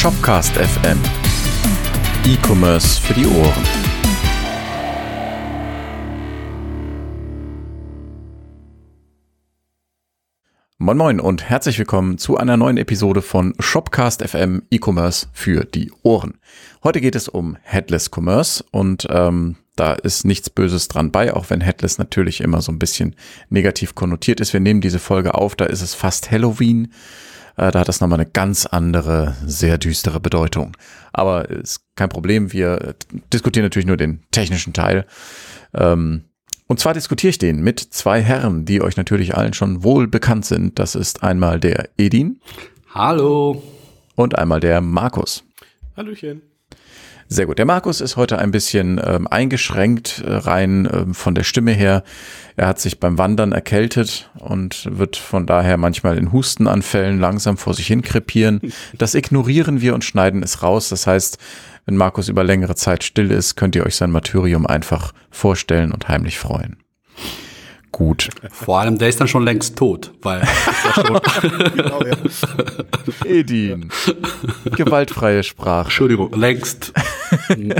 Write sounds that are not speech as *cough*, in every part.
Shopcast FM. E-Commerce für die Ohren. Moin Moin und herzlich willkommen zu einer neuen Episode von Shopcast FM E-Commerce für die Ohren. Heute geht es um Headless Commerce und ähm, da ist nichts Böses dran bei, auch wenn Headless natürlich immer so ein bisschen negativ konnotiert ist. Wir nehmen diese Folge auf, da ist es fast Halloween. Äh, da hat das nochmal eine ganz andere, sehr düstere Bedeutung. Aber ist kein Problem, wir diskutieren natürlich nur den technischen Teil. Ähm, und zwar diskutiere ich den mit zwei Herren, die euch natürlich allen schon wohl bekannt sind. Das ist einmal der Edin. Hallo. Und einmal der Markus. Hallöchen. Sehr gut. Der Markus ist heute ein bisschen ähm, eingeschränkt äh, rein ähm, von der Stimme her. Er hat sich beim Wandern erkältet und wird von daher manchmal in Hustenanfällen langsam vor sich hin krepieren. Das ignorieren wir und schneiden es raus. Das heißt, wenn Markus über längere Zeit still ist, könnt ihr euch sein Martyrium einfach vorstellen und heimlich freuen. Gut. Vor allem, der ist dann schon längst tot, weil. *laughs* genau, ja. Edin. Gewaltfreie Sprache. Entschuldigung, längst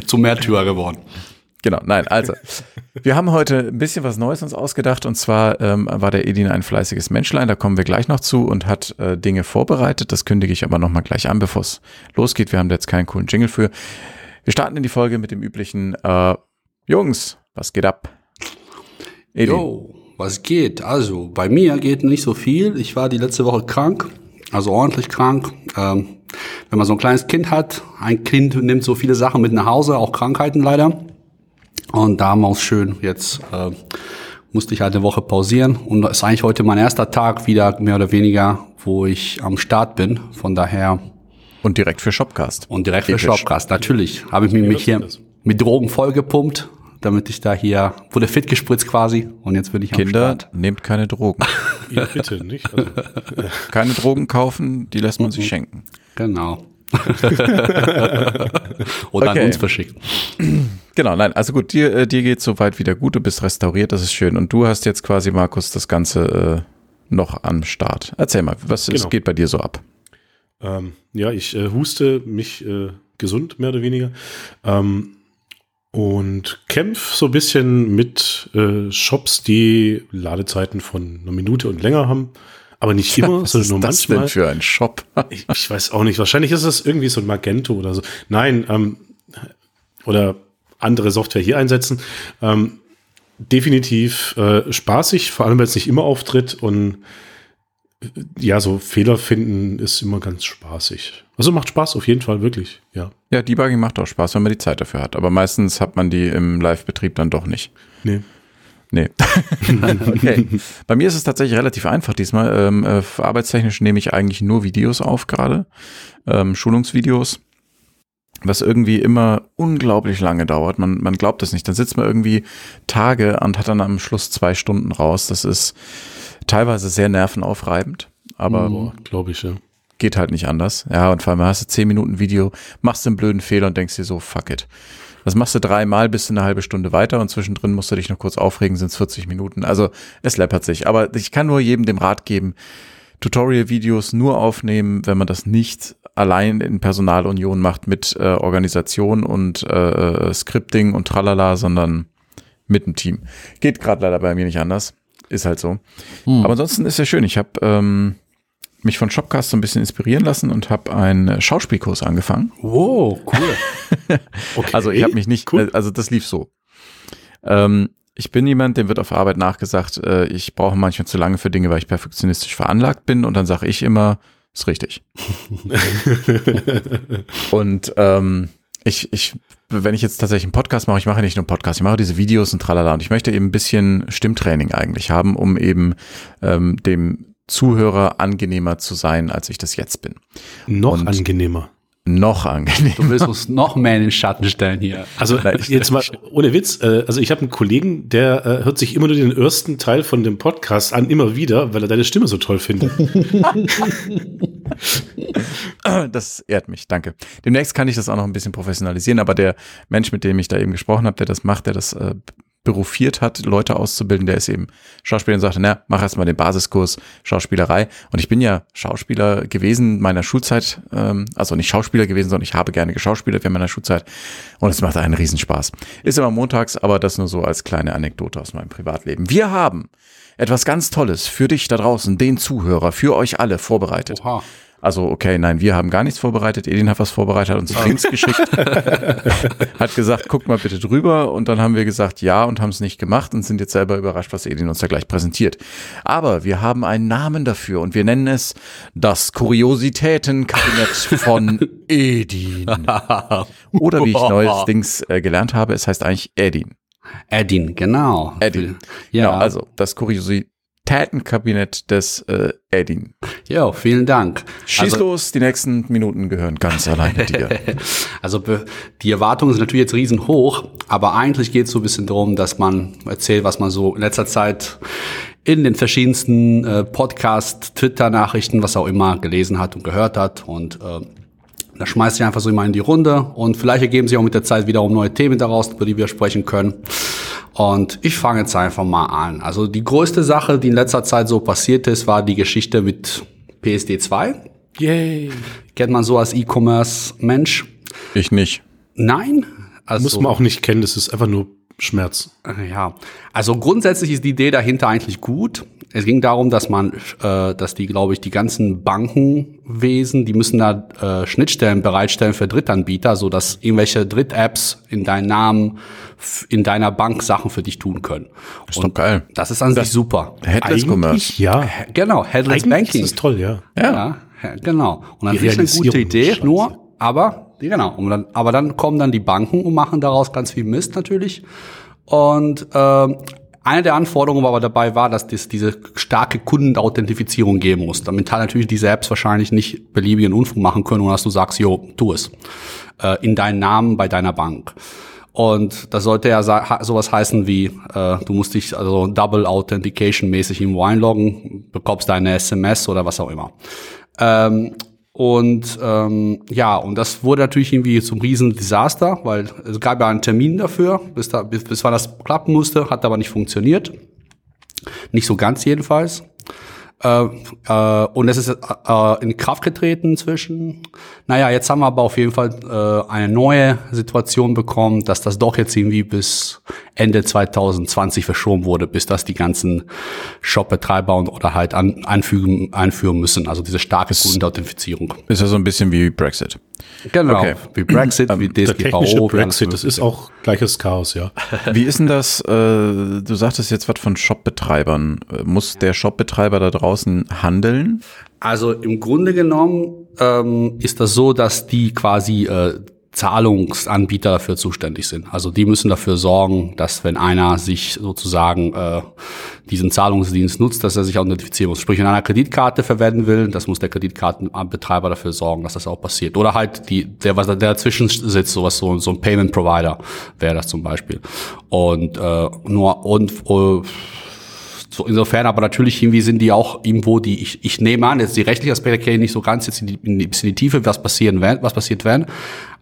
zum Märtyrer geworden. Genau, nein, also. Wir haben heute ein bisschen was Neues uns ausgedacht und zwar ähm, war der Edin ein fleißiges Menschlein, da kommen wir gleich noch zu und hat äh, Dinge vorbereitet. Das kündige ich aber nochmal gleich an, bevor es losgeht. Wir haben da jetzt keinen coolen Jingle für. Wir starten in die Folge mit dem üblichen äh, Jungs, was geht ab? Edin. Yo, was geht? Also, bei mir geht nicht so viel. Ich war die letzte Woche krank, also ordentlich krank. Ähm, wenn man so ein kleines Kind hat, ein Kind nimmt so viele Sachen mit nach Hause, auch Krankheiten leider. Und da muss schön jetzt äh, musste ich halt eine Woche pausieren und das ist eigentlich heute mein erster Tag wieder mehr oder weniger, wo ich am Start bin. Von daher und direkt für Shopcast. Und direkt Episch. für Shopcast, natürlich. Habe ich mich hier mit Drogen vollgepumpt, damit ich da hier wurde fit gespritzt quasi und jetzt bin ich Kinder, am Start. nehmt keine Drogen. *laughs* ja, bitte nicht. Also, *laughs* keine Drogen kaufen, die lässt man sich schenken. Genau. *laughs* Oder okay. an uns verschicken. *clears throat* Genau, nein, also gut, dir, äh, dir geht soweit wieder gut, du bist restauriert, das ist schön. Und du hast jetzt quasi, Markus, das Ganze äh, noch am Start. Erzähl mal, was genau. geht bei dir so ab? Ähm, ja, ich äh, huste mich äh, gesund, mehr oder weniger. Ähm, und kämpfe so ein bisschen mit äh, Shops, die Ladezeiten von einer Minute und länger haben. Aber nicht immer, *laughs* Was sondern nur das manchmal. Denn für ein Shop? *laughs* ich, ich, weiß auch nicht. Wahrscheinlich ist es irgendwie so ein Magento oder so. Nein, ähm, oder andere Software hier einsetzen. Ähm, definitiv äh, spaßig, vor allem wenn es nicht immer auftritt und ja, so Fehler finden ist immer ganz spaßig. Also macht Spaß auf jeden Fall, wirklich, ja. Ja, Debugging macht auch Spaß, wenn man die Zeit dafür hat. Aber meistens hat man die im Live-Betrieb dann doch nicht. Nee. Nee. *laughs* okay. Bei mir ist es tatsächlich relativ einfach diesmal. Ähm, äh, arbeitstechnisch nehme ich eigentlich nur Videos auf gerade. Ähm, Schulungsvideos. Was irgendwie immer unglaublich lange dauert. Man, man glaubt es nicht. Dann sitzt man irgendwie Tage und hat dann am Schluss zwei Stunden raus. Das ist teilweise sehr nervenaufreibend. Aber glaube ich, ja. Geht halt nicht anders. Ja, und vor allem hast du zehn Minuten Video, machst einen blöden Fehler und denkst dir so, fuck it. Das machst du dreimal, bist du eine halbe Stunde weiter und zwischendrin musst du dich noch kurz aufregen, sind es 40 Minuten. Also es läppert sich. Aber ich kann nur jedem dem Rat geben, Tutorial-Videos nur aufnehmen, wenn man das nicht allein in Personalunion macht mit äh, Organisation und äh, äh Scripting und tralala, sondern mit dem Team. Geht gerade leider bei mir nicht anders. Ist halt so. Hm. Aber ansonsten ist ja schön. Ich habe ähm, mich von Shopcast so ein bisschen inspirieren lassen und habe einen Schauspielkurs angefangen. Wow, cool. *laughs* okay. Also ich habe mich nicht, cool. also das lief so. Ähm, ich bin jemand, dem wird auf Arbeit nachgesagt, äh, ich brauche manchmal zu lange für Dinge, weil ich perfektionistisch veranlagt bin und dann sage ich immer, ist richtig. *laughs* und ähm, ich, ich, wenn ich jetzt tatsächlich einen Podcast mache, ich mache nicht nur einen Podcast, ich mache diese Videos und tralala und ich möchte eben ein bisschen Stimmtraining eigentlich haben, um eben ähm, dem Zuhörer angenehmer zu sein, als ich das jetzt bin. Noch und angenehmer. Noch angenehmer. Du willst uns noch mehr in den Schatten stellen hier. Also jetzt mal ohne Witz, äh, also ich habe einen Kollegen, der äh, hört sich immer nur den ersten Teil von dem Podcast an, immer wieder, weil er deine Stimme so toll findet. *laughs* *clears throat* das ehrt mich, danke. Demnächst kann ich das auch noch ein bisschen professionalisieren, aber der Mensch, mit dem ich da eben gesprochen habe, der das macht, der das äh, berufiert hat, Leute auszubilden. Der ist eben Schauspieler und sagte, na, mach erst mal den Basiskurs Schauspielerei. Und ich bin ja Schauspieler gewesen meiner Schulzeit, ähm, also nicht Schauspieler gewesen, sondern ich habe gerne geschauspielert während meiner Schulzeit. Und es macht einen Riesenspaß. Ist immer montags, aber das nur so als kleine Anekdote aus meinem Privatleben. Wir haben etwas ganz Tolles für dich da draußen, den Zuhörer, für euch alle vorbereitet. Oha. Also, okay, nein, wir haben gar nichts vorbereitet. Edin hat was vorbereitet, hat uns Links geschickt. *laughs* hat gesagt, guck mal bitte drüber. Und dann haben wir gesagt, ja, und haben es nicht gemacht und sind jetzt selber überrascht, was Edin uns da gleich präsentiert. Aber wir haben einen Namen dafür und wir nennen es das Kuriositätenkabinett von *laughs* Edin. *laughs* Oder wie ich neues Dings äh, gelernt habe, es heißt eigentlich Edin. Edin, genau. Edin. Ja, genau, also das Kuriositätenkabinett Tätenkabinett des äh, Edin. Ja, vielen Dank. Schieß also, los, die nächsten Minuten gehören ganz alleine dir. *laughs* also die Erwartungen sind natürlich jetzt riesen hoch, aber eigentlich geht es so ein bisschen darum, dass man erzählt, was man so in letzter Zeit in den verschiedensten äh, Podcast, Twitter-Nachrichten, was auch immer gelesen hat und gehört hat und äh, da schmeißt ich einfach so immer in die Runde und vielleicht ergeben sich auch mit der Zeit wiederum neue Themen daraus, über die wir sprechen können. Und ich fange jetzt einfach mal an. Also die größte Sache, die in letzter Zeit so passiert ist, war die Geschichte mit PSD 2. Yay. Kennt man so als E-Commerce-Mensch? Ich nicht. Nein? Also, Muss man auch nicht kennen, das ist einfach nur Schmerz. Ja, also grundsätzlich ist die Idee dahinter eigentlich gut. Es ging darum, dass man, äh, dass die, glaube ich, die ganzen Bankenwesen, die müssen da äh, Schnittstellen bereitstellen für Drittanbieter, so dass irgendwelche Dritt-Apps in deinen Namen, in deiner Bank Sachen für dich tun können. Das ist Und doch geil. Das ist an das sich super. Headless Commerce. Ja. Genau, Headless Eigentlich Banking. Das ist toll, ja. Ja, ja genau. Und das ist eine gute Idee, nur, aber Genau. Und dann, aber dann kommen dann die Banken und machen daraus ganz viel Mist natürlich. Und ähm, eine der Anforderungen aber dabei war, dass es diese starke Kundenauthentifizierung geben muss, damit halt natürlich diese Apps wahrscheinlich nicht beliebigen Unfug machen können, ohne dass du sagst, jo, tu es. Äh, in deinen Namen bei deiner Bank. Und das sollte ja sowas heißen wie, äh, du musst dich also Double Authentication mäßig im einloggen, bekommst deine SMS oder was auch immer. Ähm, und ähm, ja, und das wurde natürlich irgendwie zum riesen Desaster, weil es gab ja einen Termin dafür, bis, da, bis, bis wann das klappen musste, hat aber nicht funktioniert. Nicht so ganz jedenfalls. Äh, äh, und es ist äh, in Kraft getreten inzwischen. Naja, jetzt haben wir aber auf jeden Fall äh, eine neue Situation bekommen, dass das doch jetzt irgendwie bis Ende 2020 verschoben wurde, bis das die ganzen Shop-Betreiber und oder halt an, anfügen, einführen müssen. Also diese starke Kundenauthentifizierung. Ist ja so ein bisschen wie Brexit. Genau, okay. wie Brexit, wie DSGVO. Brexit, das ist auch gleiches Chaos, ja. Wie ist denn das, äh, du sagtest jetzt was von Shop-Betreibern. Muss der Shop-Betreiber da draußen handeln? Also im Grunde genommen ähm, ist das so, dass die quasi äh, Zahlungsanbieter dafür zuständig sind. Also die müssen dafür sorgen, dass wenn einer sich sozusagen äh, diesen Zahlungsdienst nutzt, dass er sich authentifizieren muss. Sprich, wenn einer Kreditkarte verwenden will, das muss der Kreditkartenbetreiber dafür sorgen, dass das auch passiert. Oder halt die, der, was der dazwischen sitzt, sowas so, so ein Payment Provider wäre das zum Beispiel. Und äh, nur und äh, so insofern, aber natürlich irgendwie sind die auch irgendwo die, ich, ich nehme an, jetzt die rechtlichen Aspekte kenne ich nicht so ganz jetzt in die, in die, in die Tiefe, was passieren wird, was passiert werden.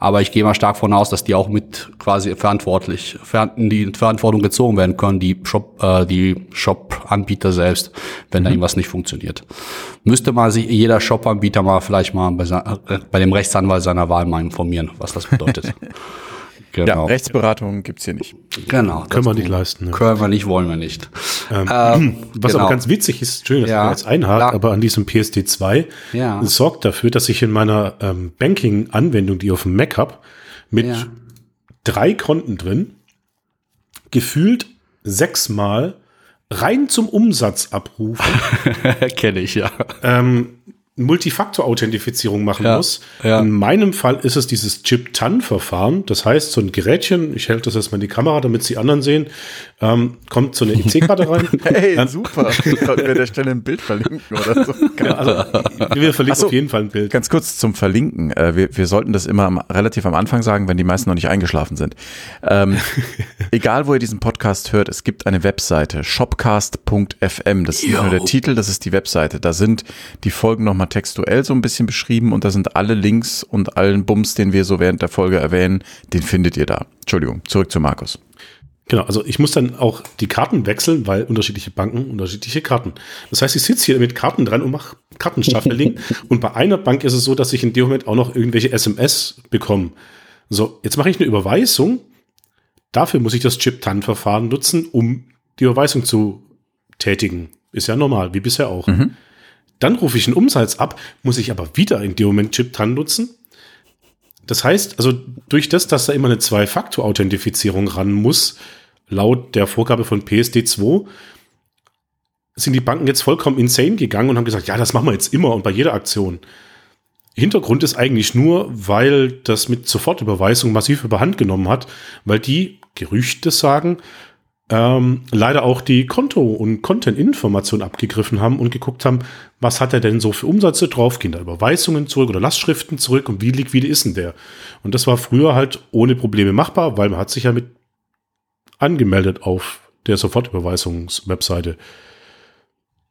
Aber ich gehe mal stark von aus, dass die auch mit quasi verantwortlich, in die Verantwortung gezogen werden können, die Shop, äh, die Shop-Anbieter selbst, wenn mhm. da irgendwas nicht funktioniert. Müsste mal sich jeder Shop-Anbieter mal vielleicht mal bei, äh, bei dem Rechtsanwalt seiner Wahl mal informieren, was das bedeutet. *laughs* Genau. Ja, Rechtsberatung gibt's hier nicht. Genau. Können wir nicht leisten. Ne? Können wir nicht, wollen wir nicht. Ähm, ähm, *clears throat* was genau. aber ganz witzig ist, schön, dass ja, du jetzt einhakt, aber an diesem PSD2 ja. sorgt dafür, dass ich in meiner ähm, Banking-Anwendung, die ich auf dem Mac habe, mit ja. drei Konten drin, gefühlt sechsmal rein zum Umsatz abrufen. *laughs* Kenne ich, ja. Ähm, Multifaktor-Authentifizierung machen ja, muss. Ja. In meinem Fall ist es dieses Chip-TAN-Verfahren. Das heißt, so ein Gerätchen, ich halte das erstmal in die Kamera, damit die anderen sehen, ähm, kommt so eine EC-Karte rein. *laughs* hey, ähm, super. *laughs* Sollten wir der Stelle ein Bild verlinken oder so. Ja, also, wir verlinken so, auf jeden Fall ein Bild. Ganz kurz zum Verlinken. Äh, wir, wir sollten das immer am, relativ am Anfang sagen, wenn die meisten noch nicht eingeschlafen sind. Ähm, *laughs* egal, wo ihr diesen Podcast hört, es gibt eine Webseite, shopcast.fm. Das ist nicht nur der Titel, das ist die Webseite. Da sind die Folgen nochmal textuell so ein bisschen beschrieben und da sind alle Links und allen Bums, den wir so während der Folge erwähnen, den findet ihr da. Entschuldigung, zurück zu Markus. Genau, also ich muss dann auch die Karten wechseln, weil unterschiedliche Banken unterschiedliche Karten. Das heißt, ich sitze hier mit Karten dran und mache Kartenshuffling. *laughs* und bei einer Bank ist es so, dass ich in dem Moment auch noch irgendwelche SMS bekomme. So, jetzt mache ich eine Überweisung. Dafür muss ich das Chip-TAN-Verfahren nutzen, um die Überweisung zu tätigen. Ist ja normal, wie bisher auch. Mhm. Dann rufe ich einen Umsatz ab, muss ich aber wieder in dem Moment Chip-TAN nutzen. Das heißt, also durch das, dass da immer eine Zwei-Faktor-Authentifizierung ran muss, laut der Vorgabe von PSD2 sind die Banken jetzt vollkommen insane gegangen und haben gesagt, ja, das machen wir jetzt immer und bei jeder Aktion. Hintergrund ist eigentlich nur, weil das mit Sofortüberweisung massiv überhand genommen hat, weil die Gerüchte sagen, ähm, leider auch die Konto- und Content-Information abgegriffen haben und geguckt haben, was hat er denn so für Umsätze drauf, gehen da Überweisungen zurück oder Lastschriften zurück und wie liquide ist denn der? Und das war früher halt ohne Probleme machbar, weil man hat sich ja mit angemeldet auf der Sofortüberweisungswebseite.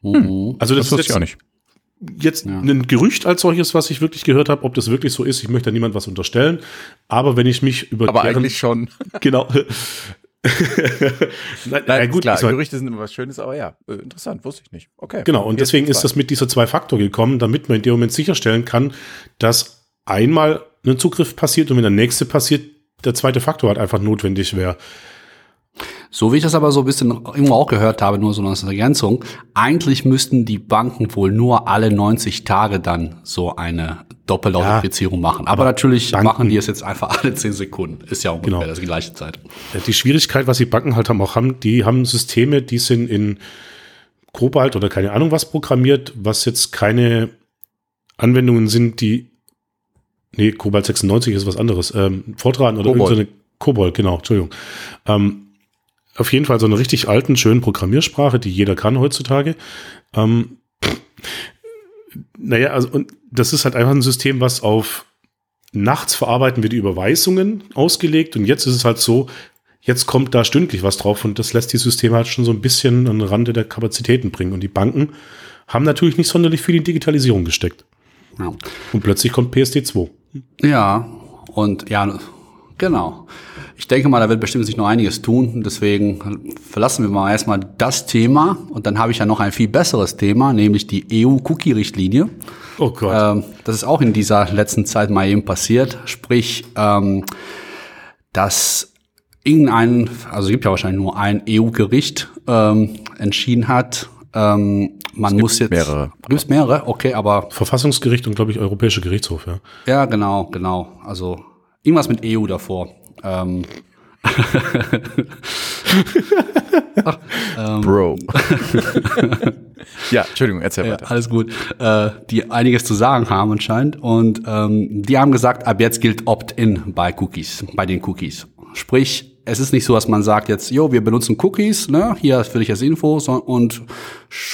Mhm. Also das, das ist jetzt, auch nicht. jetzt ja. ein Gerücht als solches, was ich wirklich gehört habe, ob das wirklich so ist. Ich möchte da niemand was unterstellen. Aber wenn ich mich über aber eigentlich schon genau. *laughs* Nein, Nein gut, klar, Gerüchte sind immer was Schönes, aber ja, äh, interessant, wusste ich nicht. Okay. Genau, und deswegen ist das mit dieser Zwei-Faktor gekommen, damit man in dem Moment sicherstellen kann, dass einmal ein Zugriff passiert und wenn der nächste passiert, der zweite Faktor halt einfach notwendig wäre. So wie ich das aber so ein bisschen irgendwo auch gehört habe, nur so als Ergänzung, eigentlich müssten die Banken wohl nur alle 90 Tage dann so eine Doppelauthentifizierung ja, machen. Aber, aber natürlich Banken, machen die es jetzt einfach alle 10 Sekunden. Ist ja ungefähr genau. die gleiche Zeit. Die Schwierigkeit, was die Banken halt haben, auch haben, die haben Systeme, die sind in Cobalt oder keine Ahnung was programmiert, was jetzt keine Anwendungen sind, die Nee, Cobalt 96 ist was anderes. Ähm, Fortran oder irgendeine Kobold, genau, Entschuldigung. Ähm, auf jeden Fall so eine richtig alten, schönen Programmiersprache, die jeder kann heutzutage. Ähm, naja, also, und das ist halt einfach ein System, was auf nachts verarbeiten wir die Überweisungen ausgelegt und jetzt ist es halt so, jetzt kommt da stündlich was drauf und das lässt die Systeme halt schon so ein bisschen an den Rande der Kapazitäten bringen. Und die Banken haben natürlich nicht sonderlich viel in Digitalisierung gesteckt. Ja. Und plötzlich kommt PSD2. Ja, und ja, genau. Ich denke mal, da wird bestimmt sich noch einiges tun. Deswegen verlassen wir mal erstmal das Thema. Und dann habe ich ja noch ein viel besseres Thema, nämlich die EU-Cookie-Richtlinie. Oh Gott. Ähm, das ist auch in dieser letzten Zeit mal eben passiert. Sprich, ähm, dass irgendein, also es gibt ja wahrscheinlich nur ein EU-Gericht ähm, entschieden hat, ähm, man es muss jetzt. Mehrere. Gibt es mehrere? Okay, aber. Verfassungsgericht und, glaube ich, Europäischer Gerichtshof, ja. Ja, genau, genau. Also irgendwas mit EU davor. Ähm. *laughs* Ach, ähm. Bro. *laughs* ja, Entschuldigung, erzähl ja, weiter. Alles gut. Äh, die einiges zu sagen haben anscheinend. Und ähm, die haben gesagt, ab jetzt gilt Opt-in bei Cookies, bei den Cookies. Sprich, es ist nicht so, dass man sagt jetzt, jo, wir benutzen Cookies, ne, hier für dich als Info und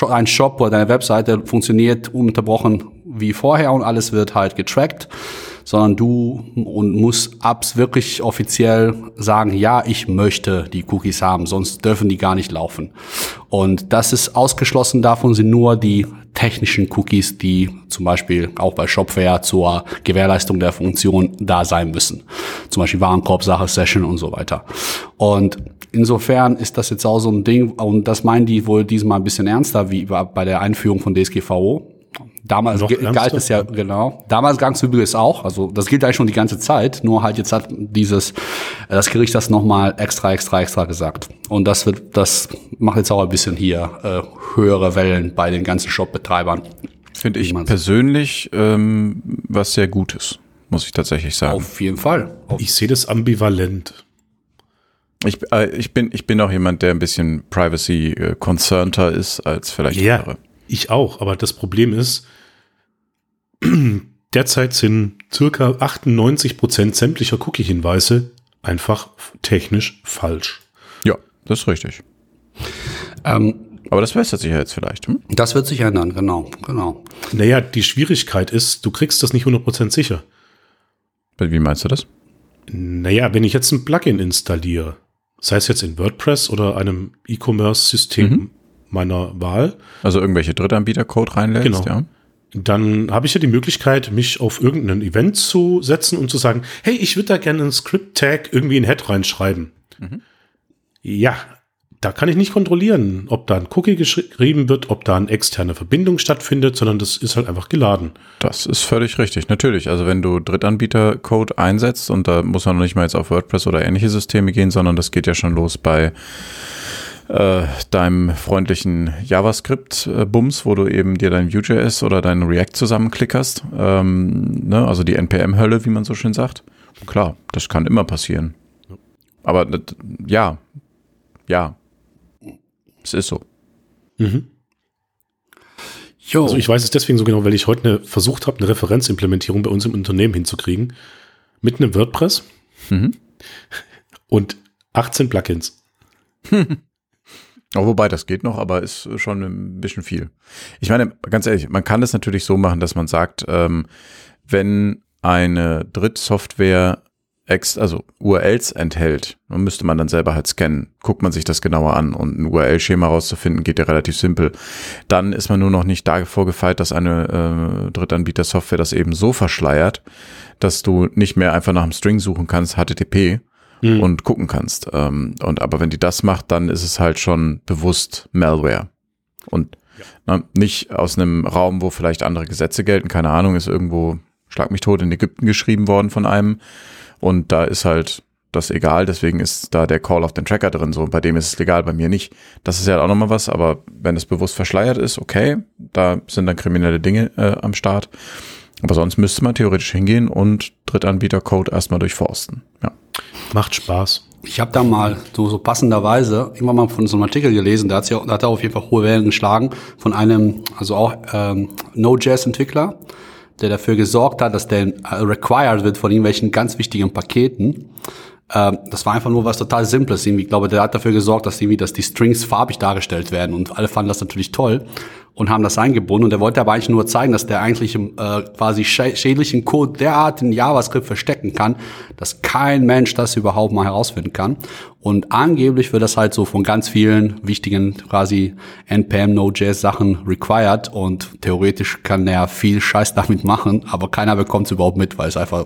ein Shop oder deine Webseite funktioniert ununterbrochen wie vorher und alles wird halt getrackt sondern du und musst abs wirklich offiziell sagen, ja, ich möchte die Cookies haben, sonst dürfen die gar nicht laufen. Und das ist ausgeschlossen davon sind nur die technischen Cookies, die zum Beispiel auch bei Shopware zur Gewährleistung der Funktion da sein müssen. Zum Beispiel Warenkorb-Sache, Session und so weiter. Und insofern ist das jetzt auch so ein Ding, und das meinen die wohl diesmal ein bisschen ernster, wie bei der Einführung von DSGVO. Damals Noch galt es ja, genau. Damals galt es übrigens auch. Also das gilt eigentlich schon die ganze Zeit. Nur halt jetzt hat dieses, äh, das Gericht das nochmal extra, extra, extra gesagt. Und das wird, das macht jetzt auch ein bisschen hier äh, höhere Wellen bei den ganzen Shop-Betreibern. Finde ich persönlich ähm, was sehr Gutes, muss ich tatsächlich sagen. Auf jeden Fall. Auf ich sehe das ambivalent. Ich, äh, ich, bin, ich bin auch jemand, der ein bisschen privacy-concernter ist als vielleicht ja. andere. Ich auch, aber das Problem ist, *clears throat* derzeit sind circa 98 Prozent sämtlicher Cookie-Hinweise einfach technisch falsch. Ja, das ist richtig. Ähm, aber das bessert sich ja jetzt vielleicht. Hm? Das wird sich ändern, genau, genau. Naja, die Schwierigkeit ist, du kriegst das nicht 100% sicher. Wie meinst du das? Naja, wenn ich jetzt ein Plugin installiere, sei es jetzt in WordPress oder einem E-Commerce-System, mhm meiner Wahl. Also irgendwelche Drittanbieter-Code reinlässt, genau. ja. Dann habe ich ja die Möglichkeit, mich auf irgendein Event zu setzen und zu sagen, hey, ich würde da gerne einen Script-Tag irgendwie in Head reinschreiben. Mhm. Ja, da kann ich nicht kontrollieren, ob da ein Cookie geschrieben wird, ob da eine externe Verbindung stattfindet, sondern das ist halt einfach geladen. Das ist völlig richtig, natürlich. Also wenn du Drittanbieter-Code einsetzt und da muss man noch nicht mal jetzt auf WordPress oder ähnliche Systeme gehen, sondern das geht ja schon los bei äh, deinem freundlichen JavaScript-Bums, wo du eben dir dein Vue.js oder dein React zusammenklickerst. Ähm, ne? Also die NPM-Hölle, wie man so schön sagt. Klar, das kann immer passieren. Aber ja, ja, es ist so. Mhm. Also ich weiß es deswegen so genau, weil ich heute eine, versucht habe, eine Referenzimplementierung bei uns im Unternehmen hinzukriegen. Mit einem WordPress mhm. und 18 Plugins. *laughs* Wobei, das geht noch, aber ist schon ein bisschen viel. Ich meine, ganz ehrlich, man kann es natürlich so machen, dass man sagt, ähm, wenn eine Drittsoftware ex, also URLs enthält, dann müsste man dann selber halt scannen. Guckt man sich das genauer an und ein URL-Schema rauszufinden, geht ja relativ simpel. Dann ist man nur noch nicht davor gefeit, dass eine äh, Drittanbieter-Software das eben so verschleiert, dass du nicht mehr einfach nach einem String suchen kannst, HTTP, mhm. und gucken kannst. Ähm, und aber wenn die das macht, dann ist es halt schon bewusst Malware. Und ja. na, nicht aus einem Raum, wo vielleicht andere Gesetze gelten, keine Ahnung, ist irgendwo, schlag mich tot, in Ägypten geschrieben worden von einem. Und da ist halt das egal, deswegen ist da der Call auf den Tracker drin so. Bei dem ist es legal, bei mir nicht. Das ist ja auch nochmal was, aber wenn es bewusst verschleiert ist, okay, da sind dann kriminelle Dinge äh, am Start. Aber sonst müsste man theoretisch hingehen und Drittanbieter-Code erstmal durchforsten. Ja. Macht Spaß. Ich habe da mal so, so passenderweise immer mal von so einem Artikel gelesen, da, hat's ja, da hat er auf jeden Fall hohe Wellen geschlagen, von einem, also auch ähm, Node.js-Entwickler, der dafür gesorgt hat, dass der required wird von irgendwelchen ganz wichtigen Paketen. Ähm, das war einfach nur was total Simples. Ich glaube, der hat dafür gesorgt, dass irgendwie, dass die Strings farbig dargestellt werden und alle fanden das natürlich toll und haben das eingebunden. Und er wollte aber eigentlich nur zeigen, dass der eigentlich äh, quasi schädlichen Code derart in JavaScript verstecken kann, dass kein Mensch das überhaupt mal herausfinden kann. Und angeblich wird das halt so von ganz vielen wichtigen quasi NPM Node.js Sachen required und theoretisch kann er viel Scheiß damit machen, aber keiner bekommt es überhaupt mit, weil es einfach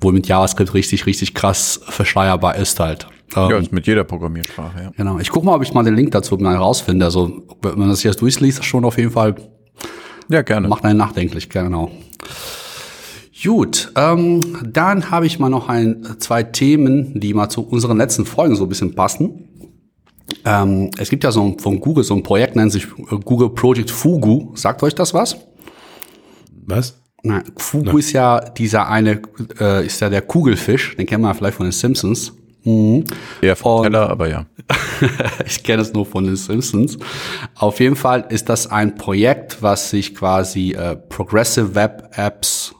wohl mit JavaScript richtig, richtig krass verschleierbar ist halt. Ähm, ja, ist mit jeder Programmiersprache, ja. Genau. Ich gucke mal, ob ich mal den Link dazu mal herausfinde. Also, wenn man das jetzt durchliest, schon auf jeden Fall. Ja, gerne. Macht einen nachdenklich, genau. Gut, ähm, dann habe ich mal noch ein, zwei Themen, die mal zu unseren letzten Folgen so ein bisschen passen. Ähm, es gibt ja so ein, von Google so ein Projekt, nennt sich Google Project Fugu. Sagt euch das was? Was? Na, Fugu Na. ist ja dieser eine, äh, ist ja der Kugelfisch, den kennen wir vielleicht von den Simpsons. Mhm. Eher von Teller, aber ja. *laughs* ich kenne es nur von den Simpsons. Auf jeden Fall ist das ein Projekt, was sich quasi äh, Progressive Web Apps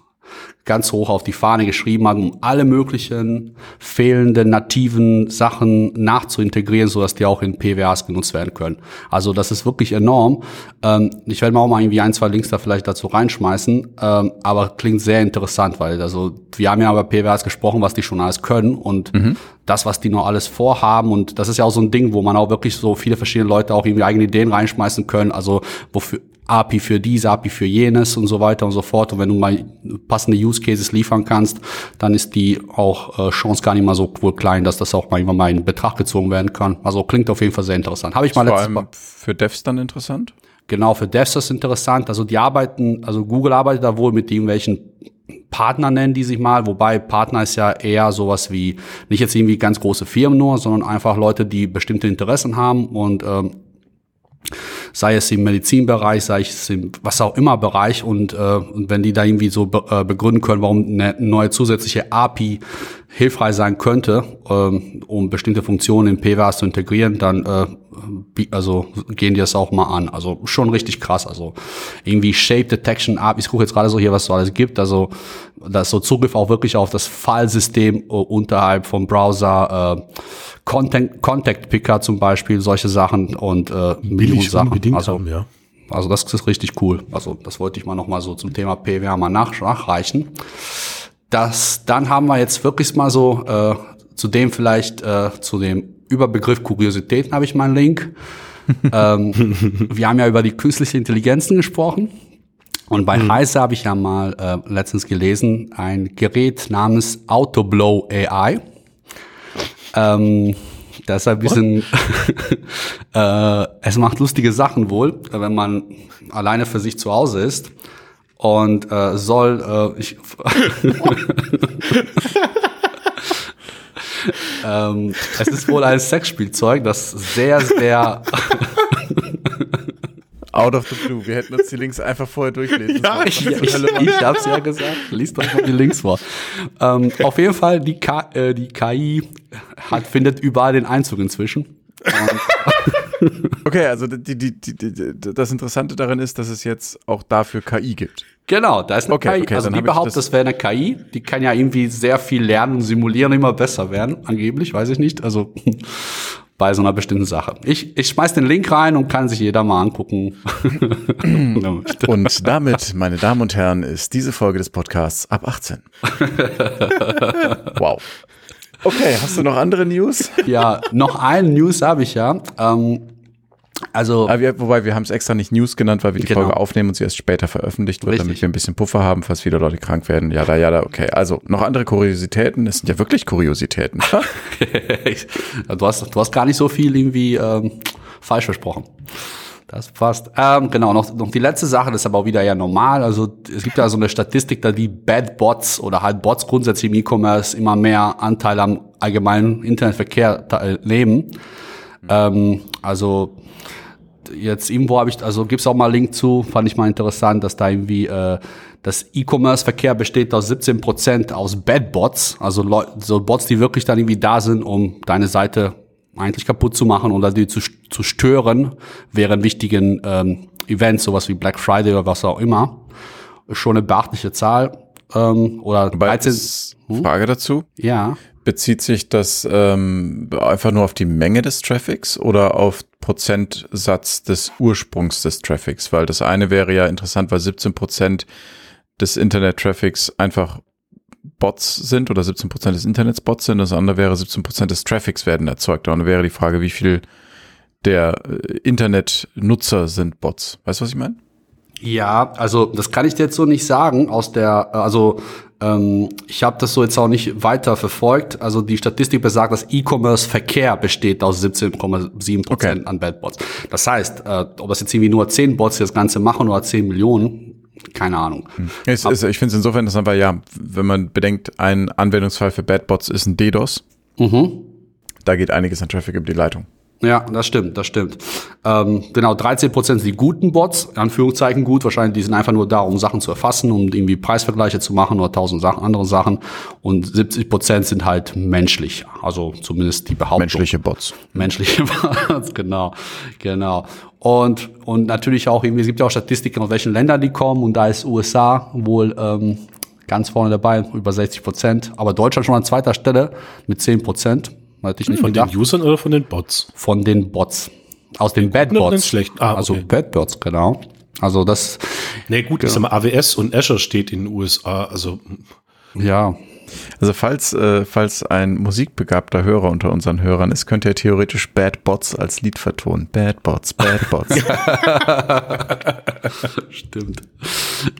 ganz hoch auf die Fahne geschrieben hat, um alle möglichen fehlenden nativen Sachen nachzuintegrieren, sodass die auch in PWAs genutzt werden können. Also das ist wirklich enorm. Ähm, ich werde mal auch mal irgendwie ein, zwei Links da vielleicht dazu reinschmeißen, ähm, aber klingt sehr interessant, weil also wir haben ja über PWAs gesprochen, was die schon alles können und mhm. das, was die noch alles vorhaben und das ist ja auch so ein Ding, wo man auch wirklich so viele verschiedene Leute auch irgendwie eigene Ideen reinschmeißen können, also wofür API für dies, API für jenes und so weiter und so fort. Und wenn du mal passende Use Cases liefern kannst, dann ist die auch äh, Chance gar nicht mal so wohl klein, dass das auch mal irgendwann mal in Betracht gezogen werden kann. Also klingt auf jeden Fall sehr interessant. Habe ich mal letztes Mal. Für Devs dann interessant? Genau, für Devs ist das interessant. Also die arbeiten, also Google arbeitet da wohl mit irgendwelchen Partner nennen die sich mal, wobei Partner ist ja eher sowas wie, nicht jetzt irgendwie ganz große Firmen nur, sondern einfach Leute, die bestimmte Interessen haben und ähm, sei es im Medizinbereich, sei es im was auch immer Bereich. Und, äh, und wenn die da irgendwie so be äh, begründen können, warum eine neue zusätzliche API hilfreich sein könnte, ähm, um bestimmte Funktionen in PWAs zu integrieren, dann äh, also gehen die das auch mal an. Also schon richtig krass. Also irgendwie Shape Detection API. Ich gucke jetzt gerade so hier, was es so alles gibt. Also da ist so Zugriff auch wirklich auf das Filesystem äh, unterhalb vom Browser. Äh, Content, Contact Picker zum Beispiel, solche Sachen und äh, Millionen Sachen. Also, haben, ja. also das ist richtig cool. Also das wollte ich mal noch mal so zum Thema PWA mal nach, nachreichen. Das, dann haben wir jetzt wirklich mal so äh, zu dem vielleicht äh, zu dem Überbegriff Kuriositäten habe ich mal einen Link. *laughs* ähm, wir haben ja über die künstliche Intelligenzen gesprochen. Und bei mhm. Heise habe ich ja mal äh, letztens gelesen, ein Gerät namens Autoblow AI. Ähm, Das ist ein bisschen, *laughs* äh, es macht lustige Sachen wohl, wenn man alleine für sich zu Hause ist und äh, soll, äh, ich, *laughs* ähm, es ist wohl ein Sexspielzeug, das sehr, sehr Out of the blue. Wir hätten uns die Links einfach vorher durchlesen. Ja, ich, ich, ich hab's ja gesagt. Lies doch mal die Links vor. Ähm, auf jeden Fall, die, K äh, die KI hat, findet überall den Einzug inzwischen. okay, also die, die, die, das Interessante darin ist, dass es jetzt auch dafür KI gibt. Genau, da ist eine okay, KI. Okay, also die behauptet, das, das wäre eine KI. Die kann ja irgendwie sehr viel lernen und simulieren, immer besser werden. Angeblich, weiß ich nicht. Also *laughs* bei so einer bestimmten Sache. Ich, ich schmeiß den Link rein und kann sich jeder mal angucken. *laughs* *laughs* und damit, meine Damen und Herren, ist diese Folge des Podcasts ab 18. wow. Okay, hast du noch andere News? Ja, noch ein News habe ich ja. Ähm, also, Aber wir, wobei wir haben es extra nicht News genannt, weil wir die genau. Folge aufnehmen und sie erst später veröffentlicht wird, Richtig. damit wir ein bisschen Puffer haben, falls wieder Leute krank werden. Ja, da, ja, da, okay. Also noch andere Kuriositäten. Es sind ja wirklich Kuriositäten. *laughs* du, hast, du hast gar nicht so viel irgendwie ähm, falsch versprochen. Das passt. Ähm, genau, noch, noch die letzte Sache, das ist aber auch wieder ja normal. Also es gibt ja so eine Statistik, da die Bad Bots oder halt Bots grundsätzlich im E-Commerce immer mehr Anteil am allgemeinen Internetverkehr nehmen. Mhm. Ähm, also jetzt irgendwo habe ich, also gibt's auch mal Link zu, fand ich mal interessant, dass da irgendwie äh, das E-Commerce-Verkehr besteht aus 17 Prozent aus Bad Bots, also Leu so Bots, die wirklich dann irgendwie da sind, um deine Seite eigentlich kaputt zu machen oder die zu, zu stören während wichtigen ähm, Events, sowas wie Black Friday oder was auch immer. Schon eine beachtliche Zahl. Ähm, oder 13. Hm? Frage dazu. Ja. Bezieht sich das ähm, einfach nur auf die Menge des Traffics oder auf Prozentsatz des Ursprungs des Traffics? Weil das eine wäre ja interessant, weil 17 Prozent des Internet-Traffics einfach Bots sind oder 17 Prozent des Internets Bots sind. Das andere wäre 17 Prozent des Traffics werden erzeugt. Und dann wäre die Frage, wie viel der äh, Internet-Nutzer sind Bots. Weißt du, was ich meine? Ja, also das kann ich dir jetzt so nicht sagen. Aus der, also ähm, ich habe das so jetzt auch nicht weiter verfolgt. Also die Statistik besagt, dass E-Commerce-Verkehr besteht aus 17,7 Prozent okay. an Bad Bots. Das heißt, äh, ob das jetzt irgendwie nur 10 Bots das Ganze machen oder 10 Millionen, keine Ahnung. Es, es, ich finde es insofern interessant, weil ja, wenn man bedenkt, ein Anwendungsfall für Bad Bots ist ein DDoS. Mhm. Da geht einiges an Traffic über die Leitung. Ja, das stimmt, das stimmt. Ähm, genau, 13 Prozent sind die guten Bots, in Anführungszeichen gut. Wahrscheinlich, die sind einfach nur da, um Sachen zu erfassen, um irgendwie Preisvergleiche zu machen oder tausend Sachen, andere Sachen. Und 70 Prozent sind halt menschlich. Also zumindest die Behauptung. Menschliche Bots. Menschliche *laughs* Bots, genau, genau. Und, und natürlich auch irgendwie, es gibt ja auch Statistiken, aus welchen Ländern die kommen. Und da ist USA wohl ähm, ganz vorne dabei, über 60 Prozent. Aber Deutschland schon an zweiter Stelle mit 10 Prozent. Hatte ich nicht von gedacht. den Usern oder von den Bots? Von den Bots. Aus den Bad Bots. schlecht. Ah, also okay. Also Bad Bots, genau. Also das. Nee, gut, genau. ich sag mal, AWS und Azure steht in den USA, also. Ja. Also falls, äh, falls ein musikbegabter Hörer unter unseren Hörern ist, könnte er theoretisch Bad Bots als Lied vertonen. Bad Bots, Bad Bots. *laughs* Stimmt.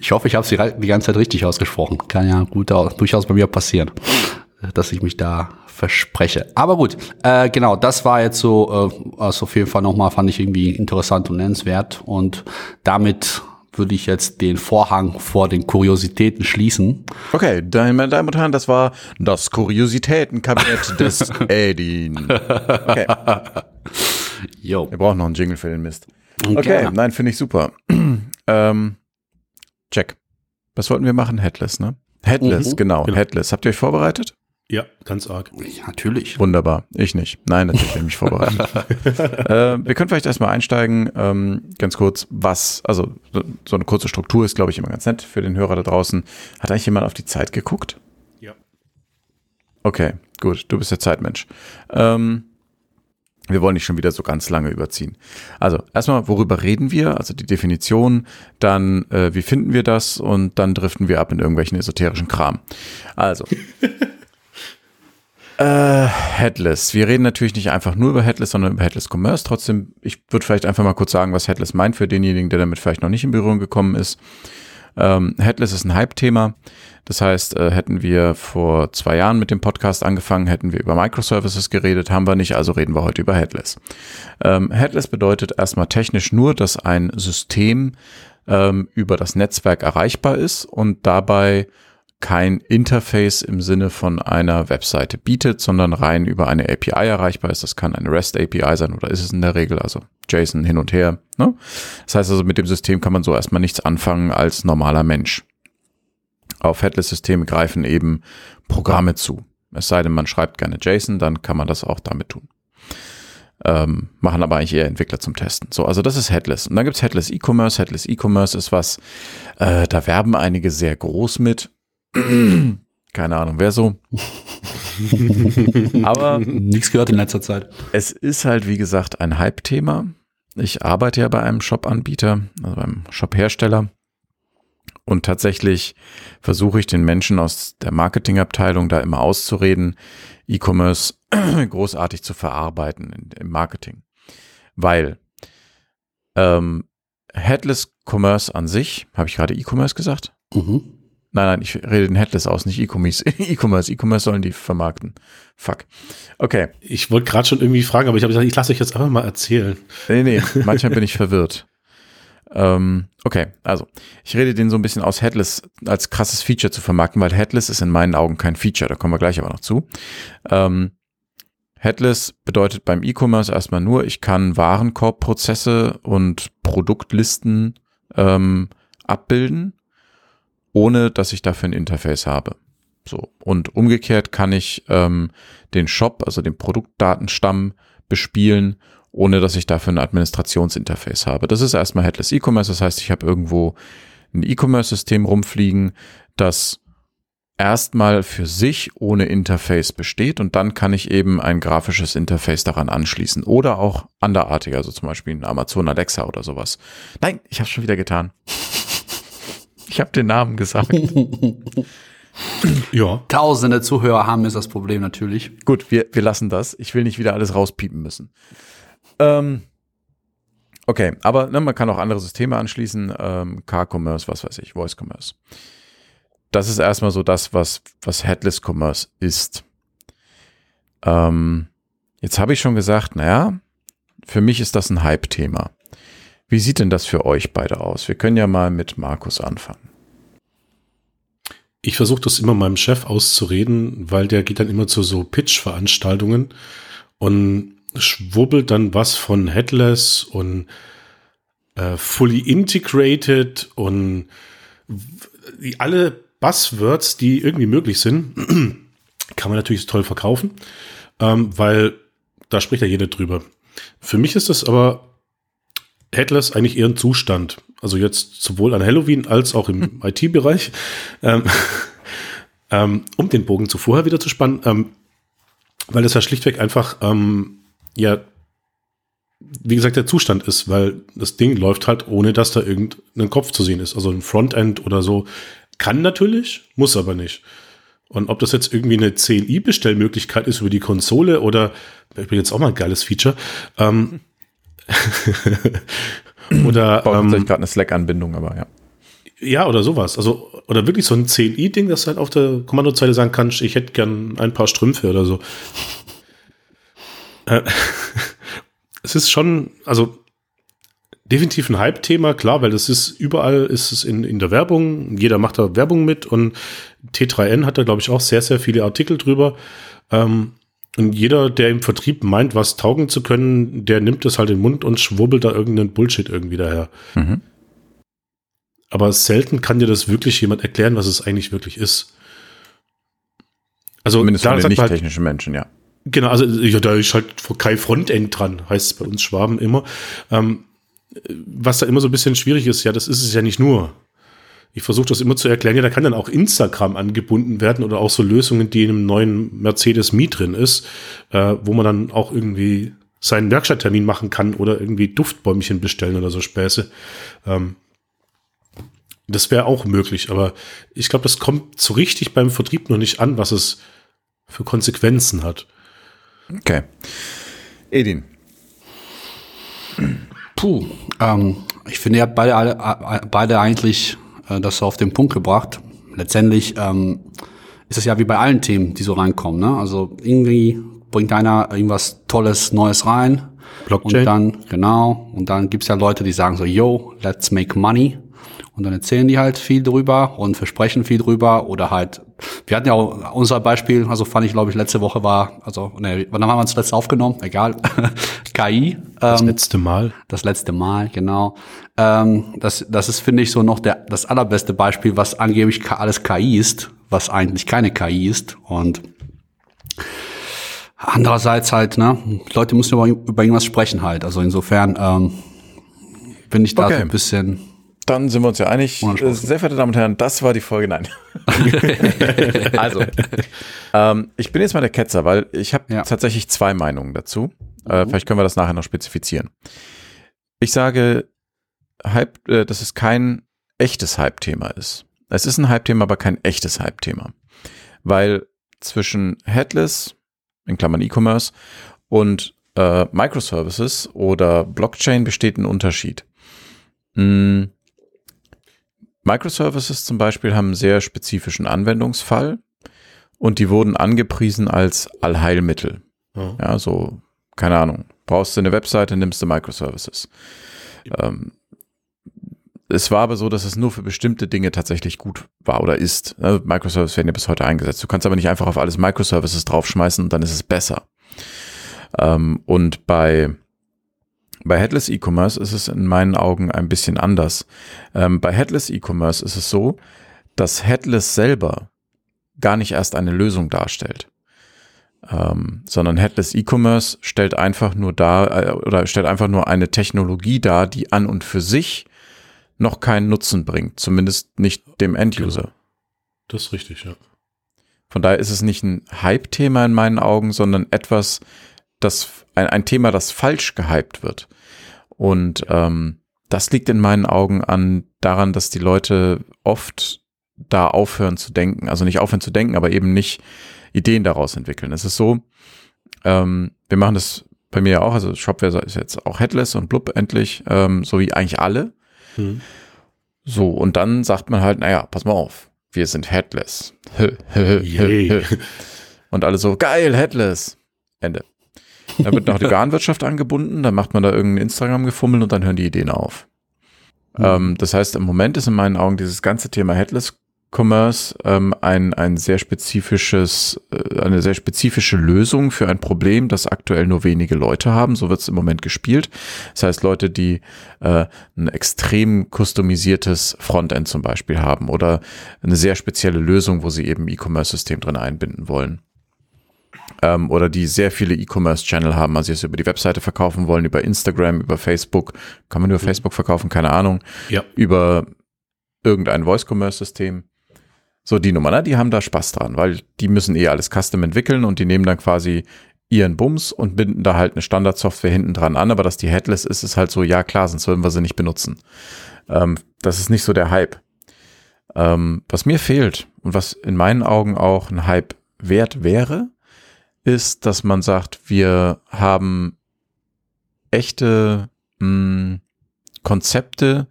Ich hoffe, ich habe sie die ganze Zeit richtig ausgesprochen. Kann ja gut durchaus bei mir passieren, dass ich mich da verspreche. Aber gut, äh, genau, das war jetzt so, äh, also auf jeden Fall nochmal, fand ich irgendwie interessant und nennenswert. Und damit würde ich jetzt den Vorhang vor den Kuriositäten schließen. Okay, meine Damen und Herren, das war das Kuriositätenkabinett *laughs* des Edin. Okay. *laughs* Jo. Wir brauchen noch einen Jingle für den Mist. Okay, okay nein, finde ich super. *clears throat* ähm, check. Was wollten wir machen? Headless, ne? Headless, mhm. genau, genau, Headless. Habt ihr euch vorbereitet? Ja, ganz arg. Ja, natürlich. Wunderbar. Ich nicht. Nein, natürlich will ich mich vorbereiten. *laughs* äh, wir können vielleicht erstmal einsteigen, ähm, ganz kurz, was, also so eine kurze Struktur ist, glaube ich, immer ganz nett für den Hörer da draußen. Hat eigentlich jemand auf die Zeit geguckt? Ja. Okay, gut. Du bist der Zeitmensch. Ähm, wir wollen nicht schon wieder so ganz lange überziehen. Also erstmal, worüber reden wir? Also die Definition, dann äh, wie finden wir das und dann driften wir ab in irgendwelchen esoterischen Kram. Also *laughs* Äh, Headless. Wir reden natürlich nicht einfach nur über Headless, sondern über Headless Commerce. Trotzdem, ich würde vielleicht einfach mal kurz sagen, was Headless meint für denjenigen, der damit vielleicht noch nicht in Berührung gekommen ist. Ähm, Headless ist ein Hype-Thema. Das heißt, äh, hätten wir vor zwei Jahren mit dem Podcast angefangen, hätten wir über Microservices geredet, haben wir nicht, also reden wir heute über Headless. Ähm, Headless bedeutet erstmal technisch nur, dass ein System ähm, über das Netzwerk erreichbar ist und dabei kein Interface im Sinne von einer Webseite bietet, sondern rein über eine API erreichbar ist. Das kann eine REST API sein oder ist es in der Regel, also JSON hin und her. Ne? Das heißt also, mit dem System kann man so erstmal nichts anfangen als normaler Mensch. Auf Headless-Systeme greifen eben Programme zu. Es sei denn, man schreibt gerne JSON, dann kann man das auch damit tun. Ähm, machen aber eigentlich eher Entwickler zum Testen. So, also das ist Headless. Und dann gibt's Headless E-Commerce. Headless E-Commerce ist was, äh, da werben einige sehr groß mit. Keine Ahnung, wer so. *laughs* Aber nichts gehört in letzter Zeit. Es ist halt, wie gesagt, ein Hype-Thema. Ich arbeite ja bei einem Shop-Anbieter, also beim Shop-Hersteller. Und tatsächlich versuche ich den Menschen aus der Marketingabteilung da immer auszureden, E-Commerce *clears throat* großartig zu verarbeiten im Marketing. Weil ähm, Headless Commerce an sich, habe ich gerade E-Commerce gesagt? Mhm. Nein, nein, ich rede den Headless aus, nicht E-Commerce. *laughs* E-Commerce, E-Commerce sollen die vermarkten. Fuck. Okay. Ich wollte gerade schon irgendwie fragen, aber ich habe gesagt, ich lasse euch jetzt einfach mal erzählen. Nee, nee, *laughs* manchmal bin ich verwirrt. Ähm, okay, also ich rede den so ein bisschen aus, Headless als krasses Feature zu vermarkten, weil Headless ist in meinen Augen kein Feature, da kommen wir gleich aber noch zu. Ähm, Headless bedeutet beim E-Commerce erstmal nur, ich kann Warenkorbprozesse und Produktlisten ähm, abbilden ohne dass ich dafür ein Interface habe. So. Und umgekehrt kann ich ähm, den Shop, also den Produktdatenstamm bespielen, ohne dass ich dafür ein Administrationsinterface habe. Das ist erstmal Headless E-Commerce. Das heißt, ich habe irgendwo ein E-Commerce-System rumfliegen, das erstmal für sich ohne Interface besteht und dann kann ich eben ein grafisches Interface daran anschließen oder auch anderartig, also zum Beispiel ein Amazon Alexa oder sowas. Nein, ich habe schon wieder getan. Ich habe den Namen gesagt. ja. Tausende Zuhörer haben ist das Problem natürlich. Gut, wir, wir lassen das. Ich will nicht wieder alles rauspiepen müssen. Ähm, okay, aber ne, man kann auch andere Systeme anschließen. Ähm, Car-Commerce, was weiß ich, Voice-Commerce. Das ist erstmal so das, was, was Headless Commerce ist. Ähm, jetzt habe ich schon gesagt, naja, für mich ist das ein Hype-Thema. Wie sieht denn das für euch beide aus? Wir können ja mal mit Markus anfangen. Ich versuche das immer meinem Chef auszureden, weil der geht dann immer zu so Pitch-Veranstaltungen und schwubbelt dann was von Headless und äh, Fully Integrated und alle Buzzwords, die irgendwie möglich sind, *clears throat* kann man natürlich toll verkaufen, ähm, weil da spricht ja jeder drüber. Für mich ist das aber Headless eigentlich eher ein Zustand. Also jetzt sowohl an Halloween als auch im *laughs* IT-Bereich. Ähm, ähm, um den Bogen zu vorher wieder zu spannen, ähm, weil das ja schlichtweg einfach, ähm, ja, wie gesagt, der Zustand ist, weil das Ding läuft halt, ohne dass da irgendein Kopf zu sehen ist. Also ein Frontend oder so kann natürlich, muss aber nicht. Und ob das jetzt irgendwie eine CLI-Bestellmöglichkeit ist über die Konsole oder, ich bin jetzt auch mal ein geiles Feature, ähm, *laughs* *laughs* oder Baut ähm, gerade eine Slack-Anbindung, aber ja. Ja, oder sowas. Also, oder wirklich so ein CLI-Ding, das halt auf der Kommandozeile sagen kannst, ich hätte gern ein paar Strümpfe oder so. Äh, *laughs* es ist schon, also definitiv ein Hype-Thema, klar, weil das ist überall, ist es in, in der Werbung, jeder macht da Werbung mit und T3N hat da, glaube ich, auch sehr, sehr viele Artikel drüber. Ähm, und jeder, der im Vertrieb meint, was taugen zu können, der nimmt es halt in den Mund und schwurbelt da irgendeinen Bullshit irgendwie daher. Mhm. Aber selten kann dir das wirklich jemand erklären, was es eigentlich wirklich ist. Also, Zumindest da, nicht halt, technischen Menschen, ja. Genau, also ja, da ist halt kein Frontend dran, heißt es bei uns Schwaben immer. Ähm, was da immer so ein bisschen schwierig ist, ja, das ist es ja nicht nur ich versuche das immer zu erklären, ja, da kann dann auch Instagram angebunden werden oder auch so Lösungen, die in einem neuen Mercedes Mi drin ist, äh, wo man dann auch irgendwie seinen Werkstatttermin machen kann oder irgendwie Duftbäumchen bestellen oder so Späße. Ähm, das wäre auch möglich, aber ich glaube, das kommt so richtig beim Vertrieb noch nicht an, was es für Konsequenzen hat. Okay. Edin. Puh, ähm, ich finde ja beide, beide eigentlich äh, das auf den Punkt gebracht. Letztendlich ähm, ist es ja wie bei allen Themen, die so reinkommen. Ne? Also irgendwie bringt einer irgendwas Tolles, Neues rein. Blockchain. Und dann, genau, und dann gibt's ja Leute, die sagen so, yo, let's make money. Und dann erzählen die halt viel drüber und versprechen viel drüber oder halt, wir hatten ja auch unser Beispiel, also fand ich, glaube ich, letzte Woche war, also, ne, wann haben wir uns zuletzt aufgenommen? Egal. *laughs* KI. Das ähm, letzte Mal. Das letzte Mal, genau. Ähm, das, das ist, finde ich, so noch der, das allerbeste Beispiel, was angeblich alles KI ist, was eigentlich keine KI ist. Und andererseits halt, ne, Leute müssen über, über irgendwas sprechen halt. Also insofern ähm, bin ich da okay. so ein bisschen dann sind wir uns ja einig. Äh, sehr verehrte Damen und Herren, das war die Folge. Nein. *laughs* also, ähm, ich bin jetzt mal der Ketzer, weil ich habe ja. tatsächlich zwei Meinungen dazu. Äh, mhm. vielleicht können wir das nachher noch spezifizieren. Ich sage, Hype, äh, dass es kein echtes Hype-Thema ist. Es ist ein Hype-Thema, aber kein echtes Hype-Thema. Weil zwischen Headless, in Klammern E-Commerce, und äh, Microservices oder Blockchain besteht ein Unterschied. Hm, Microservices zum Beispiel haben einen sehr spezifischen Anwendungsfall und die wurden angepriesen als Allheilmittel. Ja, so, keine Ahnung. Brauchst du eine Webseite, nimmst du Microservices. Ähm, es war aber so, dass es nur für bestimmte Dinge tatsächlich gut war oder ist. Also Microservices werden ja bis heute eingesetzt. Du kannst aber nicht einfach auf alles Microservices draufschmeißen und dann ist es besser. Ähm, und bei bei Headless E-Commerce ist es in meinen Augen ein bisschen anders. Ähm, bei Headless E-Commerce ist es so, dass Headless selber gar nicht erst eine Lösung darstellt. Ähm, sondern Headless E-Commerce stellt einfach nur dar äh, oder stellt einfach nur eine Technologie dar, die an und für sich noch keinen Nutzen bringt, zumindest nicht dem End-User. Genau. Das ist richtig, ja. Von daher ist es nicht ein Hype-Thema in meinen Augen, sondern etwas, das ein, ein Thema, das falsch gehypt wird. Und ähm, das liegt in meinen Augen an daran, dass die Leute oft da aufhören zu denken. Also nicht aufhören zu denken, aber eben nicht Ideen daraus entwickeln. Es ist so, ähm, wir machen das bei mir auch, also Shopware ist jetzt auch Headless und Blub endlich, ähm, so wie eigentlich alle. Hm. So, und dann sagt man halt, naja, pass mal auf, wir sind Headless. und alle so, geil, Headless. Ende. Da wird noch die *laughs* Garnwirtschaft angebunden, dann macht man da irgendein Instagram gefummelt und dann hören die Ideen auf. Mhm. Ähm, das heißt, im Moment ist in meinen Augen dieses ganze Thema Headless Commerce ähm, ein, ein sehr spezifisches, äh, eine sehr spezifische Lösung für ein Problem, das aktuell nur wenige Leute haben. So wird es im Moment gespielt. Das heißt, Leute, die äh, ein extrem customisiertes Frontend zum Beispiel haben oder eine sehr spezielle Lösung, wo sie eben E-Commerce-System drin einbinden wollen ähm, oder die sehr viele E-Commerce-Channel haben, also jetzt über die Webseite verkaufen wollen, über Instagram, über Facebook, kann man über mhm. Facebook verkaufen, keine Ahnung, ja. über irgendein Voice-Commerce-System. So die Nummer, ne? die haben da Spaß dran, weil die müssen eh alles custom entwickeln und die nehmen dann quasi ihren Bums und binden da halt eine Standardsoftware hinten dran an, aber dass die headless ist, ist halt so, ja klar, sonst würden wir sie nicht benutzen. Ähm, das ist nicht so der Hype. Ähm, was mir fehlt und was in meinen Augen auch ein Hype wert wäre, ist, dass man sagt, wir haben echte mh, hm, Konzepte,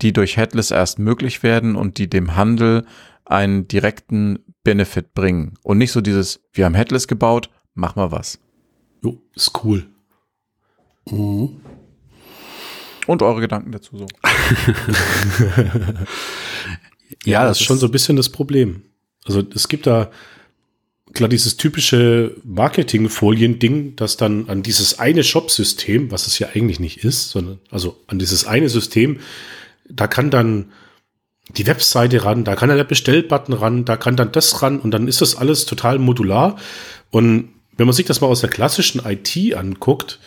die durch Headless erst möglich werden und die dem Handel einen direkten Benefit bringen. Und nicht so dieses, wir haben Headless gebaut, mach mal was. Jo, ist cool. Mhm. Und eure Gedanken dazu so. *laughs* ja, das ist schon so ein bisschen das Problem. Also es gibt da klar dieses typische Marketing-Folien-Ding, das dann an dieses eine Shop-System, was es ja eigentlich nicht ist, sondern also an dieses eine System, da kann dann die Webseite ran, da kann dann der Bestellbutton ran, da kann dann das ran und dann ist das alles total modular. Und wenn man sich das mal aus der klassischen IT anguckt,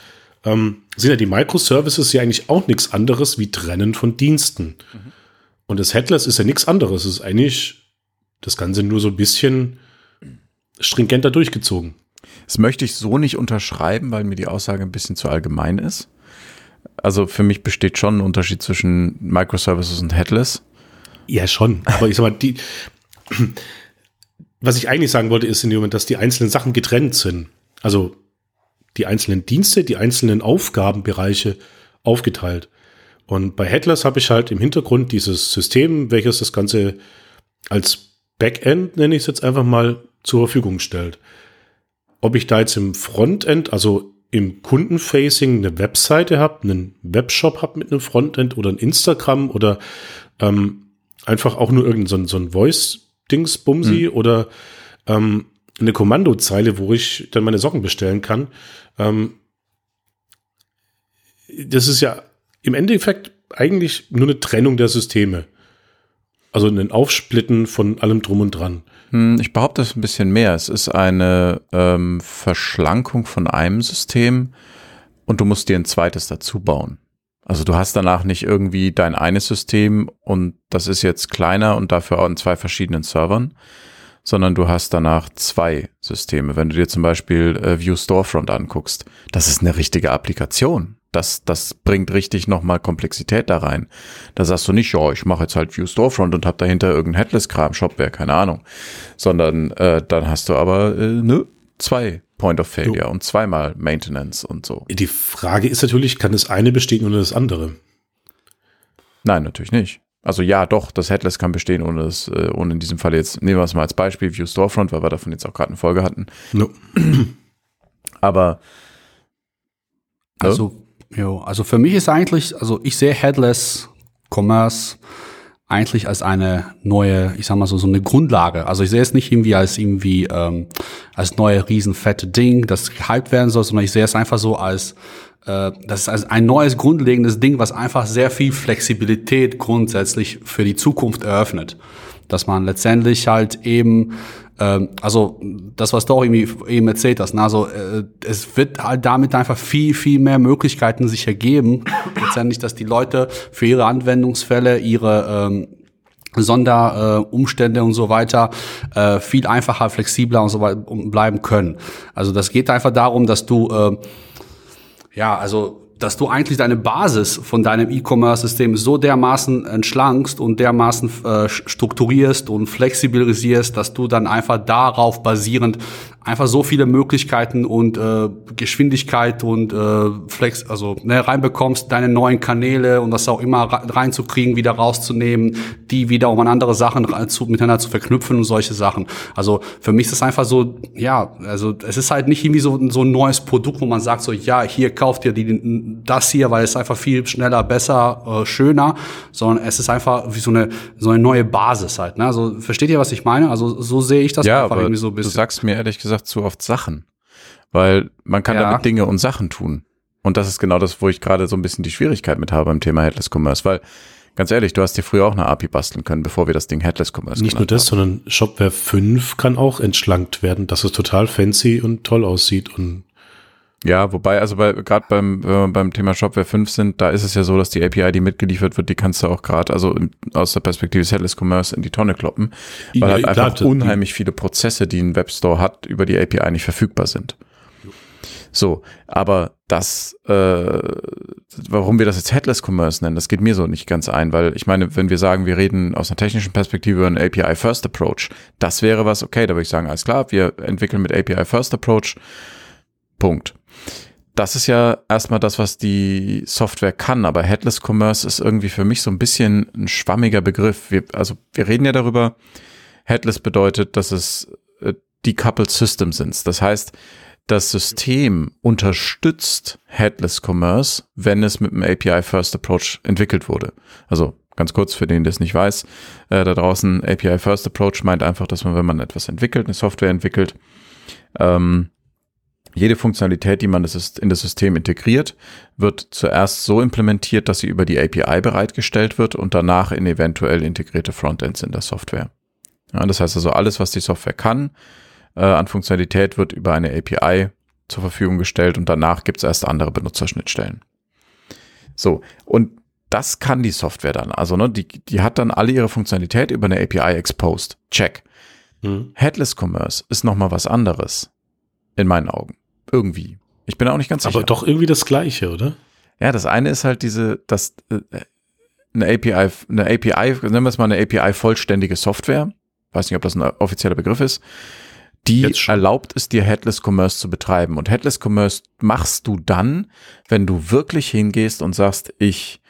ähm, sind ja die Microservices ja eigentlich auch nichts anderes wie Trennen von Diensten. Mhm. Und das Headless ist ja nichts anderes. Es ist eigentlich das Ganze nur so ein bisschen stringenter durchgezogen. Das möchte ich so nicht unterschreiben, weil mir die Aussage ein bisschen zu allgemein ist. Also für mich besteht schon ein Unterschied zwischen Microservices und Headless. Ja, schon. Aber ich sag mal, die, was ich eigentlich sagen wollte, ist in dem Moment, dass die einzelnen Sachen getrennt sind. Also die einzelnen Dienste, die einzelnen Aufgabenbereiche aufgeteilt. Und bei Headless habe ich halt im Hintergrund dieses System, welches das Ganze als Backend, nenne ich es jetzt einfach mal, zur Verfügung stellt. Ob ich da jetzt im Frontend, also im Kundenfacing eine Webseite habe, einen Webshop habe mit einem Frontend oder ein Instagram oder ähm, einfach auch nur irgendein so, so ein Voice-Dings-Bumsi mhm. oder ähm, eine Kommandozeile, wo ich dann meine Socken bestellen kann. Ähm, das ist ja im Endeffekt eigentlich nur eine Trennung der Systeme. Also ein Aufsplitten von allem drum und dran. Hm, ich behaupte es ein bisschen mehr. Es ist eine ähm, Verschlankung von einem System und du musst dir ein zweites dazu bauen. Also du hast danach nicht irgendwie dein eines System und das ist jetzt kleiner und dafür auch in zwei verschiedenen Servern, sondern du hast danach zwei Systeme. Wenn du dir zum Beispiel äh, View Storefront anguckst, das ist eine richtige Applikation. Das, das bringt richtig nochmal Komplexität da rein. Da sagst du nicht, ja, ich mache jetzt halt View Storefront und hab dahinter irgendein Headless-Kram, Shopware, keine Ahnung. Sondern äh, dann hast du aber äh, ne, zwei Point of Failure jo. und zweimal Maintenance und so. Die Frage ist natürlich, kann das eine bestehen ohne das andere? Nein, natürlich nicht. Also ja, doch, das Headless kann bestehen ohne das, äh, ohne in diesem Fall jetzt, nehmen wir es mal als Beispiel, View Storefront, weil wir davon jetzt auch gerade eine Folge hatten. No. *clears throat* Aber also Jo, also für mich ist eigentlich, also ich sehe Headless Commerce eigentlich als eine neue, ich sag mal so, so eine Grundlage. Also ich sehe es nicht irgendwie als irgendwie ähm, als neue riesenfette Ding, das gehypt werden soll, sondern ich sehe es einfach so als äh, das ist ein neues grundlegendes Ding, was einfach sehr viel Flexibilität grundsätzlich für die Zukunft eröffnet. Dass man letztendlich halt eben ähm, also das, was du auch irgendwie eben erzählt hast, ne? also äh, es wird halt damit einfach viel, viel mehr Möglichkeiten sich ergeben, *coughs* letztendlich, dass die Leute für ihre Anwendungsfälle, ihre ähm, Sonderumstände äh, und so weiter äh, viel einfacher, flexibler und so weiter bleiben können. Also das geht einfach darum, dass du äh, ja, also dass du eigentlich deine Basis von deinem E-Commerce-System so dermaßen entschlankst und dermaßen äh, strukturierst und flexibilisierst, dass du dann einfach darauf basierend einfach so viele Möglichkeiten und äh, Geschwindigkeit und äh, Flex, also ne, reinbekommst, deine neuen Kanäle und das auch immer reinzukriegen, wieder rauszunehmen, die wieder um an andere Sachen zu, miteinander zu verknüpfen und solche Sachen. Also für mich ist es einfach so, ja, also es ist halt nicht irgendwie so, so ein neues Produkt, wo man sagt so, ja, hier kauft ihr die, das hier, weil es einfach viel schneller, besser, äh, schöner, sondern es ist einfach wie so eine so eine neue Basis halt. Ne? Also versteht ihr, was ich meine? Also so sehe ich das ja, einfach irgendwie so ein bisschen. Du sagst mir ehrlich gesagt gesagt zu oft Sachen, weil man kann ja. damit Dinge und Sachen tun. Und das ist genau das, wo ich gerade so ein bisschen die Schwierigkeit mit habe beim Thema Headless Commerce, weil ganz ehrlich, du hast dir früher auch eine API basteln können, bevor wir das Ding Headless Commerce Nicht nur das, haben. sondern Shopware 5 kann auch entschlankt werden, dass es total fancy und toll aussieht und ja, wobei, also bei, gerade beim, wenn wir beim Thema Shopware 5 sind, da ist es ja so, dass die API, die mitgeliefert wird, die kannst du auch gerade, also aus der Perspektive des Headless Commerce in die Tonne kloppen, weil ja, halt einfach klar, unheimlich viele Prozesse, die ein Webstore hat, über die API nicht verfügbar sind. So, aber das, äh, warum wir das jetzt Headless Commerce nennen, das geht mir so nicht ganz ein, weil ich meine, wenn wir sagen, wir reden aus einer technischen Perspektive über einen API First Approach, das wäre was, okay, da würde ich sagen, alles klar, wir entwickeln mit API First Approach, Punkt das ist ja erstmal das, was die Software kann, aber Headless Commerce ist irgendwie für mich so ein bisschen ein schwammiger Begriff. Wir, also wir reden ja darüber, Headless bedeutet, dass es äh, decoupled Systems sind. Das heißt, das System unterstützt Headless Commerce, wenn es mit einem API First Approach entwickelt wurde. Also ganz kurz für den, der es nicht weiß, äh, da draußen API First Approach meint einfach, dass man, wenn man etwas entwickelt, eine Software entwickelt, ähm, jede Funktionalität, die man in das System integriert, wird zuerst so implementiert, dass sie über die API bereitgestellt wird und danach in eventuell integrierte Frontends in der Software. Ja, das heißt also, alles, was die Software kann, äh, an Funktionalität wird über eine API zur Verfügung gestellt und danach gibt es erst andere Benutzerschnittstellen. So, und das kann die Software dann. Also, ne, die, die hat dann alle ihre Funktionalität über eine API exposed. Check. Hm. Headless Commerce ist nochmal was anderes. In meinen Augen. Irgendwie. Ich bin auch nicht ganz sicher. Aber doch irgendwie das Gleiche, oder? Ja, das eine ist halt diese, das, äh, eine API, eine API, nennen wir es mal eine API vollständige Software. Weiß nicht, ob das ein offizieller Begriff ist. Die erlaubt es dir, Headless Commerce zu betreiben. Und Headless Commerce machst du dann, wenn du wirklich hingehst und sagst, ich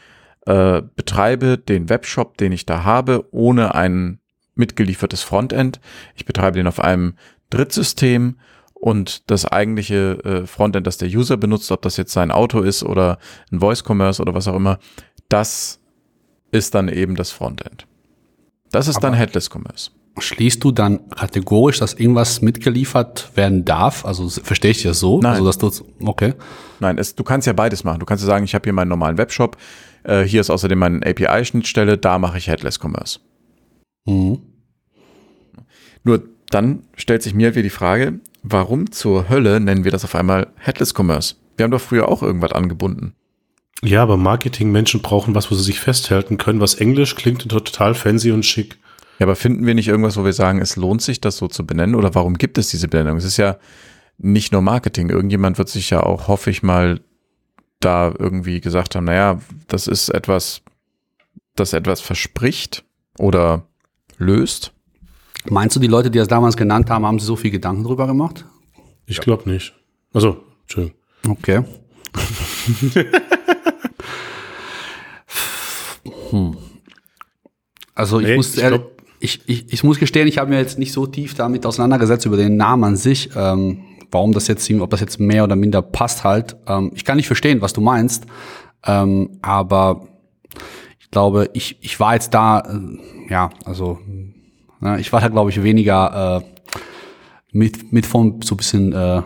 äh, betreibe den Webshop, den ich da habe, ohne ein mitgeliefertes Frontend. Ich betreibe den auf einem Drittsystem und das eigentliche äh, Frontend, das der User benutzt, ob das jetzt sein Auto ist oder ein Voice Commerce oder was auch immer, das ist dann eben das Frontend. Das ist Aber dann Headless Commerce. Schließt du dann kategorisch, dass irgendwas mitgeliefert werden darf? Also verstehe ich das so? Nein. Also, dass du, okay. Nein, es, du kannst ja beides machen. Du kannst ja sagen, ich habe hier meinen normalen Webshop, äh, hier ist außerdem meine API-Schnittstelle, da mache ich Headless Commerce. Mhm. Nur dann stellt sich mir wieder die Frage, warum zur Hölle nennen wir das auf einmal Headless Commerce? Wir haben doch früher auch irgendwas angebunden. Ja, aber Marketingmenschen brauchen was, wo sie sich festhalten können, was Englisch klingt total fancy und schick. Ja, aber finden wir nicht irgendwas, wo wir sagen, es lohnt sich, das so zu benennen? Oder warum gibt es diese Benennung? Es ist ja nicht nur Marketing. Irgendjemand wird sich ja auch, hoffe ich mal, da irgendwie gesagt haben, naja, das ist etwas, das etwas verspricht oder löst. Meinst du, die Leute, die das damals genannt haben, haben sich so viel Gedanken drüber gemacht? Ich glaube nicht. Also, schön. Okay. *laughs* hm. Also ich nee, muss ich, glaub, ich, ich, ich, muss gestehen, ich habe mir jetzt nicht so tief damit auseinandergesetzt über den Namen an sich, ähm, warum das jetzt, ob das jetzt mehr oder minder passt halt. Ähm, ich kann nicht verstehen, was du meinst, ähm, aber ich glaube, ich, ich war jetzt da, äh, ja, also Ne? Ich war da, glaube ich, weniger äh, mit, mit von so ein bisschen, äh,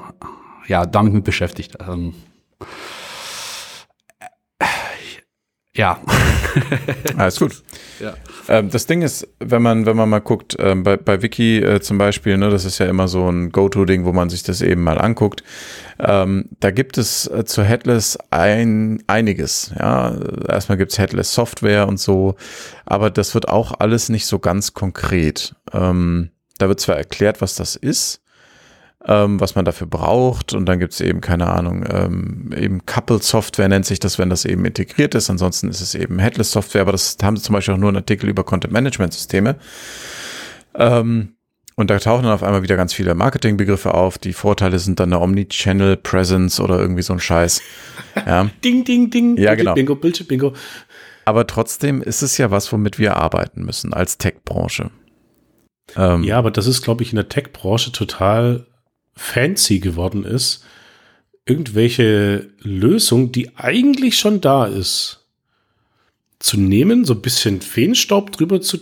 ja, damit mit beschäftigt. Ähm, ja. *laughs* Alles gut. Ja. Ähm, das Ding ist, wenn man, wenn man mal guckt, ähm, bei, bei Wiki äh, zum Beispiel, ne, das ist ja immer so ein Go-To-Ding, wo man sich das eben mal anguckt. Ähm, da gibt es äh, zu Headless ein, einiges. Ja, erstmal gibt's Headless Software und so, aber das wird auch alles nicht so ganz konkret. Ähm, da wird zwar erklärt, was das ist, ähm, was man dafür braucht. Und dann gibt es eben, keine Ahnung, ähm, eben Coupled Software nennt sich das, wenn das eben integriert ist. Ansonsten ist es eben Headless Software, aber das haben sie zum Beispiel auch nur einen Artikel über Content Management Systeme. Ähm, und da tauchen dann auf einmal wieder ganz viele Marketingbegriffe auf. Die Vorteile sind dann eine Omnichannel Presence oder irgendwie so ein Scheiß. *laughs* Ja. ding, ding, ding. Ja, genau. Bingo, Bildschirm, Bingo. Aber trotzdem ist es ja was, womit wir arbeiten müssen als Tech-Branche. Ähm, ja, aber das ist, glaube ich, in der Tech-Branche total fancy geworden ist, irgendwelche Lösung, die eigentlich schon da ist, zu nehmen, so ein bisschen Feenstaub drüber zu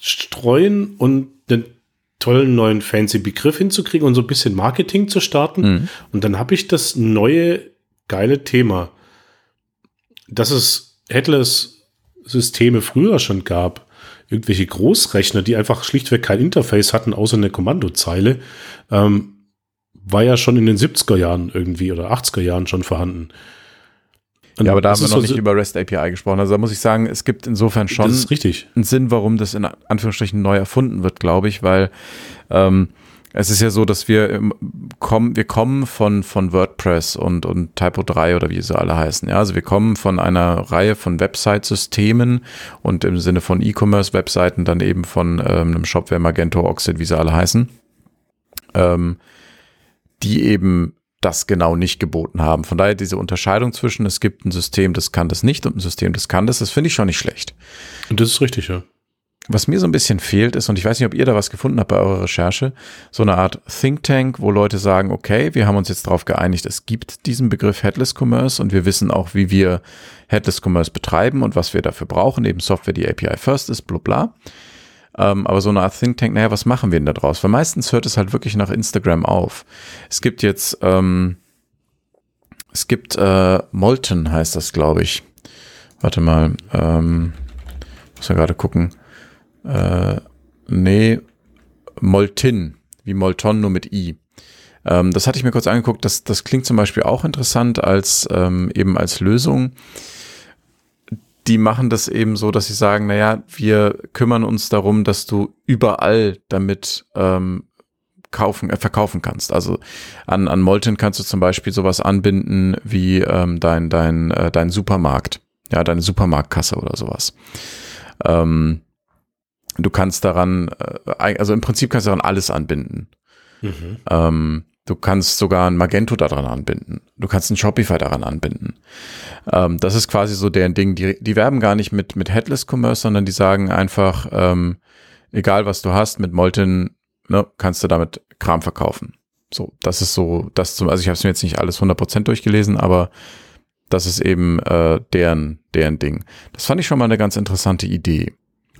streuen und einen tollen neuen fancy Begriff hinzukriegen und so ein bisschen Marketing zu starten. Mhm. Und dann habe ich das neue geile Thema, dass es Headless Systeme früher schon gab. Irgendwelche Großrechner, die einfach schlichtweg kein Interface hatten, außer eine Kommandozeile. Ähm, war ja schon in den 70er Jahren irgendwie oder 80er Jahren schon vorhanden. Und ja, aber da haben wir noch nicht über REST API gesprochen. Also da muss ich sagen, es gibt insofern schon einen Sinn, warum das in Anführungsstrichen neu erfunden wird, glaube ich, weil ähm, es ist ja so, dass wir kommen, wir kommen von, von WordPress und, und Typo 3 oder wie sie alle heißen. Ja, also wir kommen von einer Reihe von Website-Systemen und im Sinne von E-Commerce-Webseiten dann eben von ähm, einem Shopware, Magento, Oxid, wie sie alle heißen. Ähm, die eben das genau nicht geboten haben. Von daher diese Unterscheidung zwischen, es gibt ein System, das kann das nicht und ein System, das kann das, das finde ich schon nicht schlecht. Und das ist richtig, ja. Was mir so ein bisschen fehlt ist, und ich weiß nicht, ob ihr da was gefunden habt bei eurer Recherche, so eine Art Think Tank, wo Leute sagen, okay, wir haben uns jetzt darauf geeinigt, es gibt diesen Begriff Headless Commerce und wir wissen auch, wie wir Headless Commerce betreiben und was wir dafür brauchen, eben Software, die API first ist, bla bla. Ähm, aber so eine Art Think Tank, naja, was machen wir denn da draus? Weil meistens hört es halt wirklich nach Instagram auf. Es gibt jetzt, ähm, es gibt äh, Molten heißt das, glaube ich. Warte mal, ähm, muss ja gerade gucken. Äh, nee, Moltin, wie Molton, nur mit I. Ähm, das hatte ich mir kurz angeguckt. Das, das klingt zum Beispiel auch interessant als ähm, eben als Lösung die machen das eben so, dass sie sagen, naja, wir kümmern uns darum, dass du überall damit ähm, kaufen, äh, verkaufen kannst. Also an, an Molten kannst du zum Beispiel sowas anbinden wie ähm, dein, dein, äh, dein Supermarkt, ja, deine Supermarktkasse oder sowas. Ähm, du kannst daran, äh, also im Prinzip kannst du daran alles anbinden. Mhm. Ähm, Du kannst sogar ein Magento daran anbinden. Du kannst ein Shopify daran anbinden. Ähm, das ist quasi so deren Ding. Die, die werben gar nicht mit, mit Headless Commerce, sondern die sagen einfach, ähm, egal was du hast, mit Molten ne, kannst du damit Kram verkaufen. So, das ist so, das zum, also ich habe es mir jetzt nicht alles 100% durchgelesen, aber das ist eben äh, deren, deren Ding. Das fand ich schon mal eine ganz interessante Idee.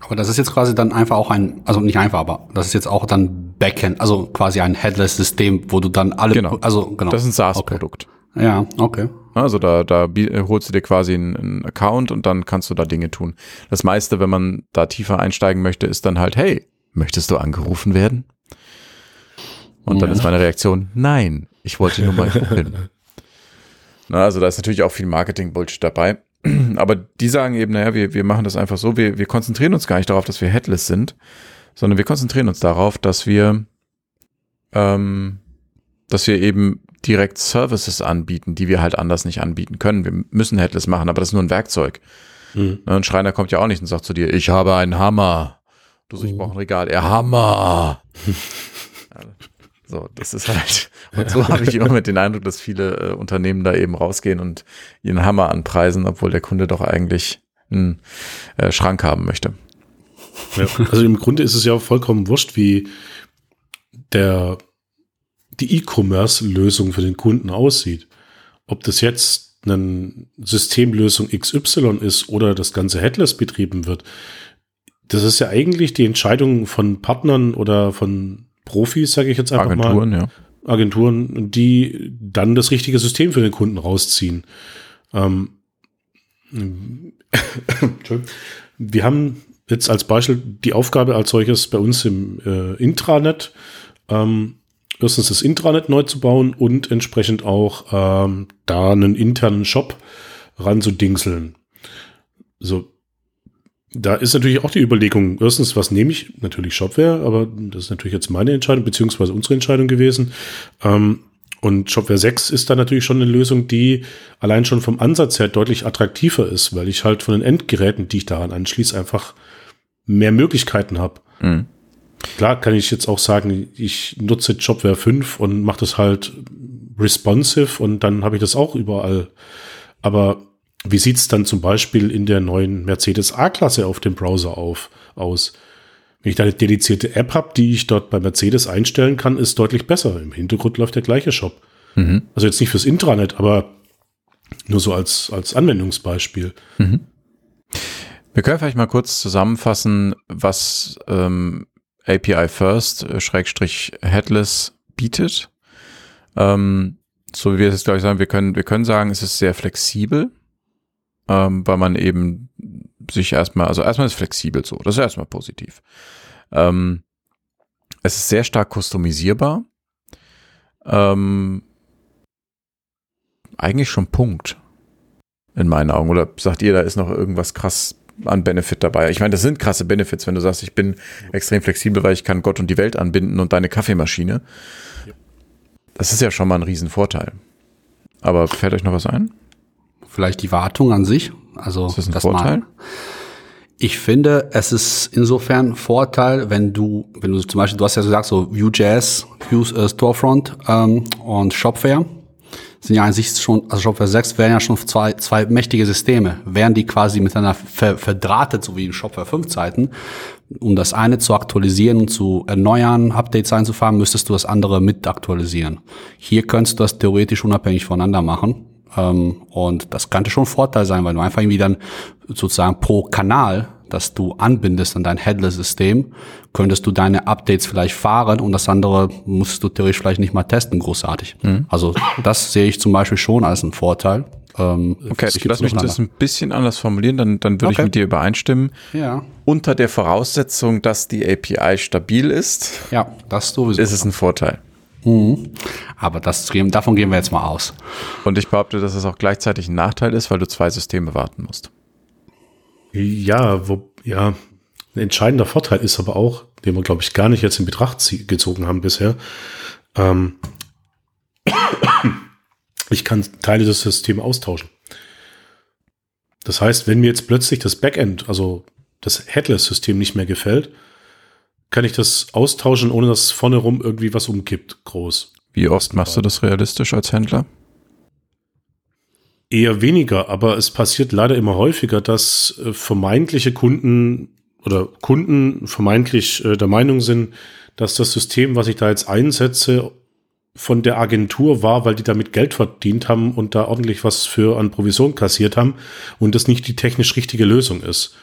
Aber das ist jetzt quasi dann einfach auch ein, also nicht einfach, aber das ist jetzt auch dann Backend, also quasi ein Headless-System, wo du dann alle, genau. also genau. Das ist ein SaaS-Produkt. Okay. Ja, okay. Also da, da holst du dir quasi einen, einen, Account und dann kannst du da Dinge tun. Das meiste, wenn man da tiefer einsteigen möchte, ist dann halt, hey, möchtest du angerufen werden? Und dann ist meine Reaktion, nein, ich wollte nur mal *laughs* gucken. Na, also da ist natürlich auch viel Marketing-Bullshit dabei. *clears throat* Aber die sagen eben, naja, wir, wir machen das einfach so, wir, wir konzentrieren uns gar nicht darauf, dass wir headless sind, sondern wir konzentrieren uns darauf, dass wir, ähm, dass wir eben direkt Services anbieten, die wir halt anders nicht anbieten können. Wir müssen headless machen, aber das ist nur ein Werkzeug. Mhm. Ein Schreiner kommt ja auch nicht und sagt zu dir, ich habe einen Hammer. Du so, ich brauche ein Regal. Er Hammer. *laughs* So, das ist *laughs* halt, und so habe ich immer mit den Eindruck, dass viele äh, Unternehmen da eben rausgehen und ihren Hammer anpreisen, obwohl der Kunde doch eigentlich einen äh, Schrank haben möchte. Ja, also im Grunde ist es ja vollkommen wurscht, wie der, die E-Commerce-Lösung für den Kunden aussieht. Ob das jetzt eine Systemlösung XY ist oder das ganze Headless betrieben wird, das ist ja eigentlich die Entscheidung von Partnern oder von Profis, sage ich jetzt einfach Agenturen, mal. Ja. Agenturen, die dann das richtige System für den Kunden rausziehen. Ähm, wir haben jetzt als Beispiel die Aufgabe als solches bei uns im äh, Intranet, ähm, erstens das Intranet neu zu bauen und entsprechend auch ähm, da einen internen Shop ranzudingseln. So, da ist natürlich auch die Überlegung, erstens, was nehme ich? Natürlich Shopware, aber das ist natürlich jetzt meine Entscheidung, beziehungsweise unsere Entscheidung gewesen. Ähm, und Shopware 6 ist da natürlich schon eine Lösung, die allein schon vom Ansatz her deutlich attraktiver ist, weil ich halt von den Endgeräten, die ich daran anschließe, einfach mehr Möglichkeiten habe. Mhm. Klar kann ich jetzt auch sagen, ich nutze Shopware 5 und mache das halt responsive und dann habe ich das auch überall. Aber wie sieht es dann zum Beispiel in der neuen Mercedes A-Klasse auf dem Browser auf, aus? Wenn ich da eine dedizierte App habe, die ich dort bei Mercedes einstellen kann, ist deutlich besser. Im Hintergrund läuft der gleiche Shop. Mhm. Also jetzt nicht fürs Intranet, aber nur so als, als Anwendungsbeispiel. Mhm. Wir können vielleicht mal kurz zusammenfassen, was ähm, API First äh, Schrägstrich Headless bietet. Ähm, so wie wir es glaube ich sagen, wir können, wir können sagen, es ist sehr flexibel ähm, weil man eben sich erstmal, also erstmal ist flexibel so, das ist erstmal positiv. Ähm, es ist sehr stark customisierbar. Ähm, eigentlich schon Punkt. In meinen Augen. Oder sagt ihr, da ist noch irgendwas krass an Benefit dabei? Ich meine, das sind krasse Benefits, wenn du sagst, ich bin extrem flexibel, weil ich kann Gott und die Welt anbinden und deine Kaffeemaschine. Das ist ja schon mal ein Riesenvorteil. Aber fällt euch noch was ein? Vielleicht die Wartung an sich. Also ist das ein das Vorteil? Mal. Ich finde, es ist insofern Vorteil, wenn du, wenn du zum Beispiel, du hast ja gesagt, so Vue.js, Vue äh, Storefront ähm, und Shopware sind ja an sich schon, also Shopware 6 wären ja schon zwei, zwei mächtige Systeme. Wären die quasi miteinander ver, verdrahtet, so wie in Shopware 5 Zeiten, um das eine zu aktualisieren und zu erneuern, Updates einzufahren, müsstest du das andere mit aktualisieren. Hier könntest du das theoretisch unabhängig voneinander machen. Ähm, und das könnte schon ein Vorteil sein, weil du einfach irgendwie dann sozusagen pro Kanal, das du anbindest an dein Headless-System, könntest du deine Updates vielleicht fahren und das andere musst du theoretisch vielleicht nicht mal testen, großartig. Mhm. Also das sehe ich zum Beispiel schon als einen Vorteil. Ähm, okay, ich lass mich das ein bisschen anders formulieren, dann, dann würde okay. ich mit dir übereinstimmen. Ja. Unter der Voraussetzung, dass die API stabil ist, ja, das sowieso. ist es ein Vorteil. Mhm. Aber das, davon gehen wir jetzt mal aus. Und ich behaupte, dass es auch gleichzeitig ein Nachteil ist, weil du zwei Systeme warten musst. Ja, wo, ja, ein entscheidender Vorteil ist aber auch, den wir, glaube ich, gar nicht jetzt in Betracht gezogen haben bisher. Ähm, *coughs* ich kann Teile des Systems austauschen. Das heißt, wenn mir jetzt plötzlich das Backend, also das Headless-System nicht mehr gefällt, kann ich das austauschen, ohne dass vorne rum irgendwie was umkippt, groß. Wie oft machst du das realistisch als Händler? Eher weniger, aber es passiert leider immer häufiger, dass äh, vermeintliche Kunden oder Kunden vermeintlich äh, der Meinung sind, dass das System, was ich da jetzt einsetze, von der Agentur war, weil die damit Geld verdient haben und da ordentlich was für an Provision kassiert haben und das nicht die technisch richtige Lösung ist.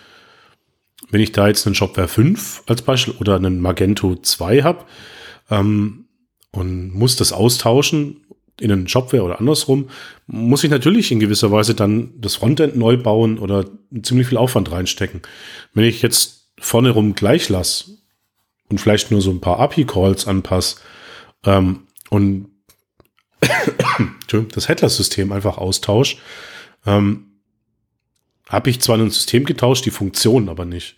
Wenn ich da jetzt einen Shopware 5 als Beispiel oder einen Magento 2 habe ähm, und muss das austauschen in einen Shopware oder andersrum, muss ich natürlich in gewisser Weise dann das Frontend neu bauen oder ziemlich viel Aufwand reinstecken. Wenn ich jetzt vorne rum gleich lasse und vielleicht nur so ein paar API-Calls anpasse ähm, und *coughs* das Headless-System einfach austausche, ähm, habe ich zwar ein System getauscht, die Funktion aber nicht.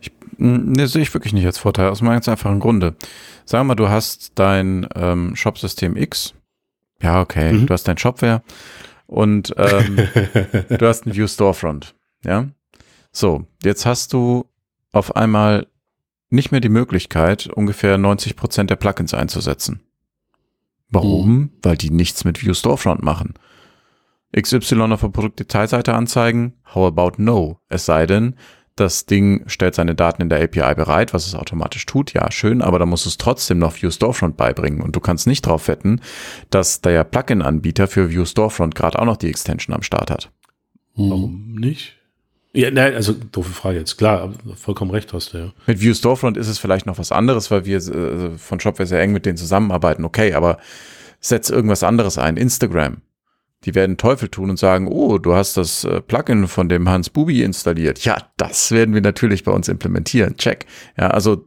Ich, ne, sehe ich wirklich nicht als Vorteil, aus einem ganz einfachen Grunde. Sagen wir mal, du hast dein ähm, Shop-System X ja, okay. Mhm. Du hast dein Shopware und ähm, *laughs* du hast ein View Storefront. Ja. So, jetzt hast du auf einmal nicht mehr die Möglichkeit, ungefähr 90 Prozent der Plugins einzusetzen. Warum? Mhm. Weil die nichts mit View Storefront machen. XY auf der Produktdetailseite anzeigen? How about no? Es sei denn, das Ding stellt seine Daten in der API bereit, was es automatisch tut. Ja, schön, aber da muss es trotzdem noch View Storefront beibringen. Und du kannst nicht drauf wetten, dass der Plugin-Anbieter für View Storefront gerade auch noch die Extension am Start hat. Hm. Warum nicht? Ja, nein, also doofe Frage jetzt. Klar, vollkommen recht hast du, ja. Mit View Storefront ist es vielleicht noch was anderes, weil wir äh, von Shopware sehr eng mit denen zusammenarbeiten. Okay, aber setz irgendwas anderes ein. Instagram die werden Teufel tun und sagen, oh, du hast das äh, Plugin von dem Hans Bubi installiert. Ja, das werden wir natürlich bei uns implementieren. Check. Ja, also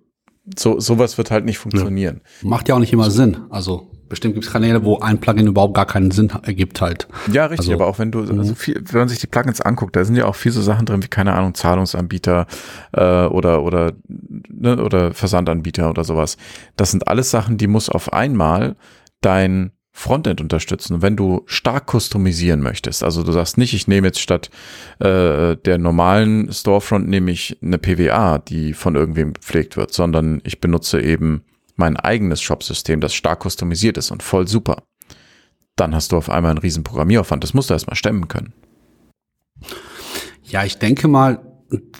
so sowas wird halt nicht funktionieren. Ja. Macht ja auch nicht immer Sinn. Also bestimmt gibt es Kanäle, wo ein Plugin überhaupt gar keinen Sinn ergibt halt. Ja, richtig, also, aber auch wenn du, also viel, wenn man sich die Plugins anguckt, da sind ja auch viele so Sachen drin wie, keine Ahnung, Zahlungsanbieter äh, oder oder ne, oder Versandanbieter oder sowas. Das sind alles Sachen, die muss auf einmal dein Frontend unterstützen. Wenn du stark customisieren möchtest, also du sagst nicht, ich nehme jetzt statt äh, der normalen Storefront nehme ich eine PWA, die von irgendwem gepflegt wird, sondern ich benutze eben mein eigenes Shop-System, das stark customisiert ist und voll super. Dann hast du auf einmal einen riesen Programmieraufwand. Das musst du erstmal stemmen können. Ja, ich denke mal,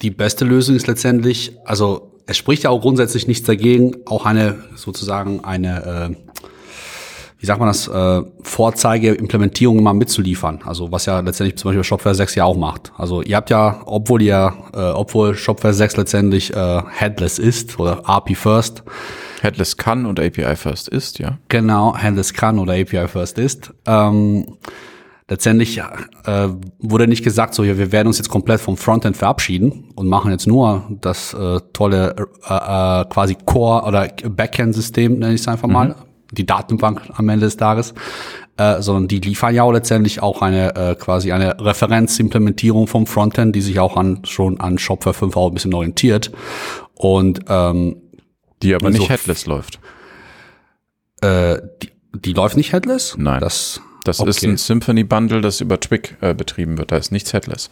die beste Lösung ist letztendlich, also es spricht ja auch grundsätzlich nichts dagegen, auch eine sozusagen eine äh, wie sagt man das, äh, Vorzeige-Implementierung mal mitzuliefern. Also was ja letztendlich zum Beispiel Shopware 6 ja auch macht. Also ihr habt ja, obwohl ihr, äh, obwohl Shopware 6 letztendlich äh, headless ist oder API First. Headless kann und API First ist, ja. Genau, Headless kann oder API First ist. Ähm, letztendlich äh, wurde nicht gesagt, so ja, wir werden uns jetzt komplett vom Frontend verabschieden und machen jetzt nur das äh, tolle äh, äh, quasi Core oder Backend-System, nenne ich es einfach mal, mhm die Datenbank am Ende des Tages, äh, sondern die liefern ja auch letztendlich auch eine äh, quasi eine Referenzimplementierung vom Frontend, die sich auch an schon an Shopware 5 auch ein bisschen orientiert und ähm, die aber nicht so, headless läuft. Äh, die, die läuft nicht headless? Nein. Das, das okay. ist ein Symphony Bundle, das über Twig äh, betrieben wird. Da ist nichts headless.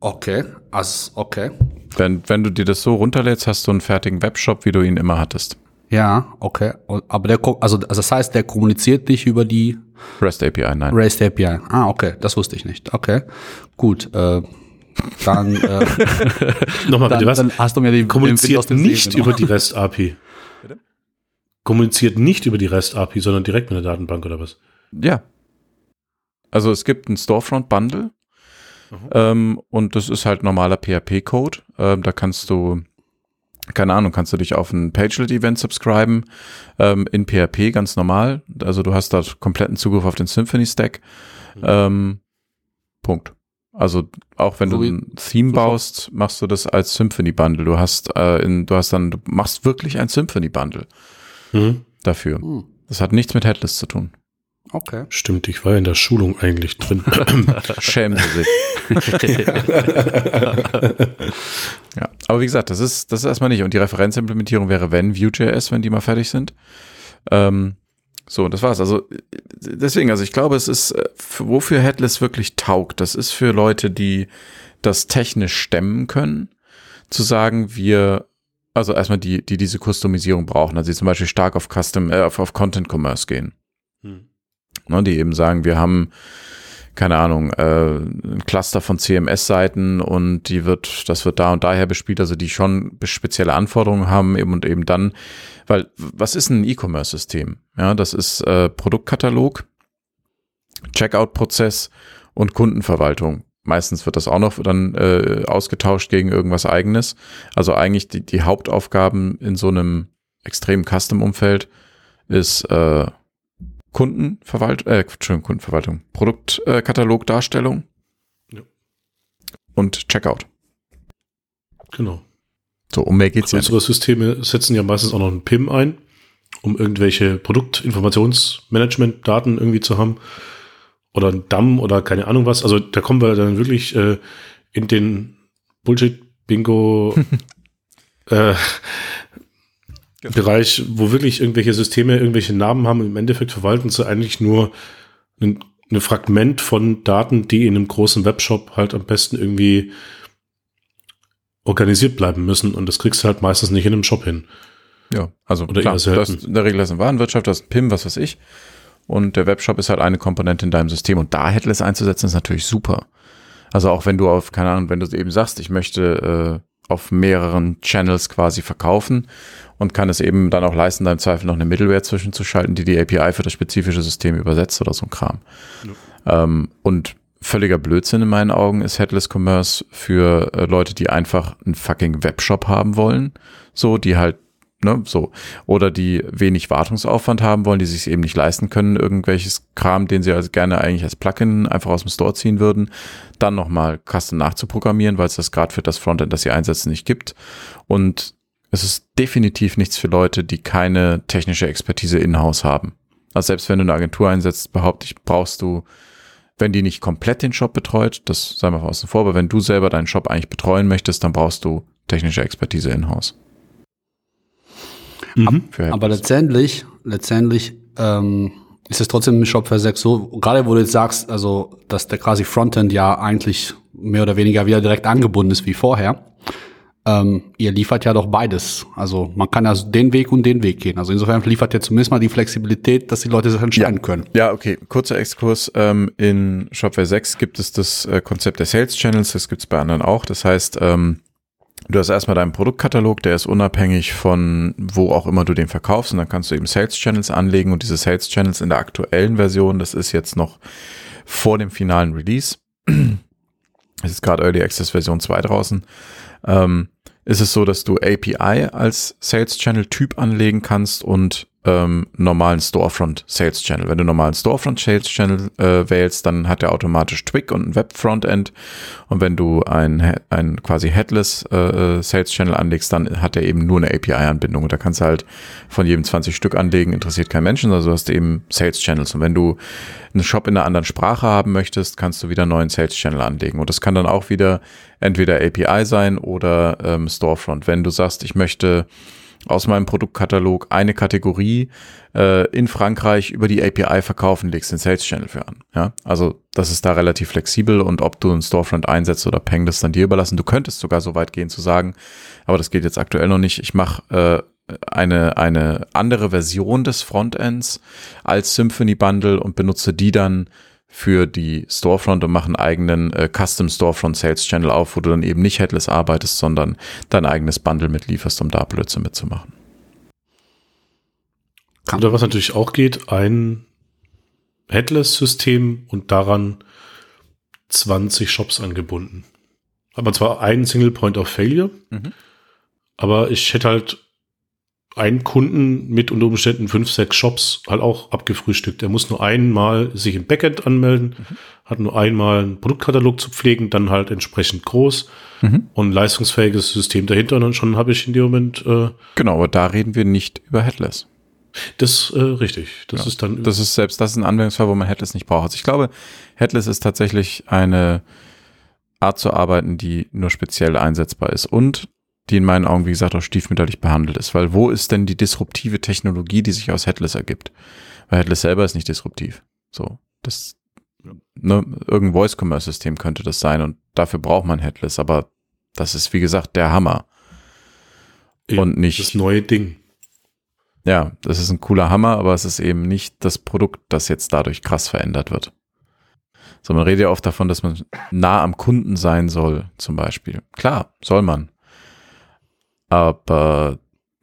Okay, also okay. Wenn, wenn du dir das so runterlädst, hast du einen fertigen Webshop, wie du ihn immer hattest. Ja, okay. Aber der, also, also das heißt, der kommuniziert nicht über die REST API, nein. REST API. Ah, okay, das wusste ich nicht. Okay, gut. Äh, dann äh, *laughs* nochmal bitte was? Dann hast du mir die kommuniziert nicht Segen, über die REST API. Bitte? Kommuniziert nicht über die REST API, sondern direkt mit der Datenbank oder was? Ja. Also es gibt ein Storefront Bundle mhm. ähm, und das ist halt normaler PHP-Code. Ähm, da kannst du keine Ahnung, kannst du dich auf ein Pagelet-Event subscriben, ähm, in PHP ganz normal. Also du hast da kompletten Zugriff auf den Symphony-Stack. Mhm. Ähm, Punkt. Also auch wenn so du ein Theme so baust, machst du das als Symphony-Bundle. Du hast, äh, in, du hast dann, du machst wirklich ein Symphony-Bundle mhm. dafür. Mhm. Das hat nichts mit Headless zu tun. Okay. Stimmt, ich war in der Schulung eigentlich drin. *laughs* Schämen Sie sich. *laughs* ja, aber wie gesagt, das ist, das ist erstmal nicht. Und die Referenzimplementierung wäre, wenn Vue.js, wenn die mal fertig sind. Ähm, so, das war's. Also deswegen, also ich glaube, es ist, äh, wofür Headless wirklich taugt, das ist für Leute, die das technisch stemmen können, zu sagen, wir Also erstmal die, die diese Customisierung brauchen, also die zum Beispiel stark auf Custom, äh, auf, auf Content Commerce gehen. Ne, die eben sagen, wir haben keine Ahnung, äh, ein Cluster von CMS-Seiten und die wird, das wird da und daher bespielt, also die schon spezielle Anforderungen haben eben und eben dann, weil was ist ein E-Commerce-System? Ja, das ist äh, Produktkatalog, Checkout-Prozess und Kundenverwaltung. Meistens wird das auch noch dann äh, ausgetauscht gegen irgendwas eigenes. Also eigentlich die, die Hauptaufgaben in so einem extremen Custom-Umfeld ist äh, Kundenverwaltung, äh, Entschuldigung, Kundenverwaltung, Produktkatalogdarstellung äh, ja. und Checkout. Genau. So, um mehr geht's Größere ja. Unsere Systeme setzen ja meistens auch noch einen PIM ein, um irgendwelche Produktinformationsmanagement-Daten irgendwie zu haben. Oder ein DAM oder keine Ahnung was. Also da kommen wir dann wirklich äh, in den Bullshit-Bingo *laughs* äh, Genau. Bereich, wo wirklich irgendwelche Systeme irgendwelche Namen haben. Im Endeffekt verwalten sie eigentlich nur ein, ein Fragment von Daten, die in einem großen Webshop halt am besten irgendwie organisiert bleiben müssen. Und das kriegst du halt meistens nicht in einem Shop hin. Ja, also Oder klar, du hast in der Regel ist eine Warenwirtschaft, das ist ein PIM, was weiß ich. Und der Webshop ist halt eine Komponente in deinem System. Und da Headless einzusetzen, ist natürlich super. Also auch wenn du auf, keine Ahnung, wenn du eben sagst, ich möchte äh, auf mehreren Channels quasi verkaufen und kann es eben dann auch leisten, da im Zweifel noch eine Middleware zwischenzuschalten, die die API für das spezifische System übersetzt oder so ein Kram. Ja. Ähm, und völliger Blödsinn in meinen Augen ist Headless Commerce für äh, Leute, die einfach einen fucking Webshop haben wollen, so, die halt ne, so. Oder die wenig Wartungsaufwand haben wollen, die sich eben nicht leisten können, irgendwelches Kram, den sie also gerne eigentlich als Plugin einfach aus dem Store ziehen würden, dann nochmal Custom nachzuprogrammieren, weil es das gerade für das Frontend, das sie einsetzen, nicht gibt. Und es ist definitiv nichts für Leute, die keine technische Expertise in-house haben. Also selbst wenn du eine Agentur einsetzt, behaupte ich, brauchst du, wenn die nicht komplett den Shop betreut, das sei mal außen vor, aber wenn du selber deinen Shop eigentlich betreuen möchtest, dann brauchst du technische Expertise in-house. Mhm. Aber letztendlich, letztendlich ähm, ist es trotzdem im Shopware 6 so, gerade wo du jetzt sagst, also dass der quasi Frontend ja eigentlich mehr oder weniger wieder direkt angebunden ist wie vorher. Ähm, ihr liefert ja doch beides. Also man kann ja den Weg und den Weg gehen. Also insofern liefert ihr zumindest mal die Flexibilität, dass die Leute sich entscheiden ja. können. Ja, okay. Kurzer Exkurs. Ähm, in Shopware 6 gibt es das äh, Konzept der Sales Channels. Das gibt es bei anderen auch. Das heißt, ähm, Du hast erstmal deinen Produktkatalog, der ist unabhängig von wo auch immer du den verkaufst und dann kannst du eben Sales Channels anlegen und diese Sales Channels in der aktuellen Version, das ist jetzt noch vor dem finalen Release, es ist gerade Early Access Version 2 draußen, ähm, ist es so, dass du API als Sales Channel Typ anlegen kannst und ähm, normalen Storefront Sales Channel. Wenn du normalen Storefront Sales Channel äh, wählst, dann hat er automatisch Twig und ein Web Frontend. Und wenn du ein, ein quasi Headless äh, Sales Channel anlegst, dann hat er eben nur eine API-Anbindung. Und da kannst du halt von jedem 20 Stück anlegen, interessiert kein Menschen, also du hast eben Sales Channels. Und wenn du einen Shop in einer anderen Sprache haben möchtest, kannst du wieder einen neuen Sales Channel anlegen. Und das kann dann auch wieder entweder API sein oder ähm, Storefront. Wenn du sagst, ich möchte aus meinem Produktkatalog eine Kategorie äh, in Frankreich über die API verkaufen, legst den Sales Channel für an. Ja, also das ist da relativ flexibel und ob du einen Storefront einsetzt oder Peng, das dann dir überlassen. Du könntest sogar so weit gehen zu sagen, aber das geht jetzt aktuell noch nicht. Ich mache äh, eine, eine andere Version des Frontends als Symphony Bundle und benutze die dann für die Storefront und machen eigenen äh, Custom Storefront Sales Channel auf, wo du dann eben nicht Headless arbeitest, sondern dein eigenes Bundle mitlieferst, um da Blödsinn mitzumachen. Oder was natürlich auch geht, ein Headless-System und daran 20 Shops angebunden. Aber zwar einen Single Point of Failure, mhm. aber ich hätte halt einen Kunden mit unter Umständen fünf, sechs Shops halt auch abgefrühstückt. Er muss nur einmal sich im Backend anmelden, mhm. hat nur einmal einen Produktkatalog zu pflegen, dann halt entsprechend groß mhm. und leistungsfähiges System dahinter und dann schon habe ich in dem Moment. Äh, genau, aber da reden wir nicht über Headless. Das äh, richtig. Das ja. ist dann. Das ist selbst das ist ein Anwendungsfall, wo man Headless nicht braucht. Also ich glaube, Headless ist tatsächlich eine Art zu arbeiten, die nur speziell einsetzbar ist. Und die in meinen Augen, wie gesagt, auch stiefmütterlich behandelt ist. Weil wo ist denn die disruptive Technologie, die sich aus Headless ergibt? Weil Headless selber ist nicht disruptiv. So, das, ne, irgendein Voice-Commerce-System könnte das sein und dafür braucht man Headless, aber das ist, wie gesagt, der Hammer. und nicht das neue Ding. Ja, das ist ein cooler Hammer, aber es ist eben nicht das Produkt, das jetzt dadurch krass verändert wird. So, man redet ja oft davon, dass man nah am Kunden sein soll, zum Beispiel. Klar, soll man. Aber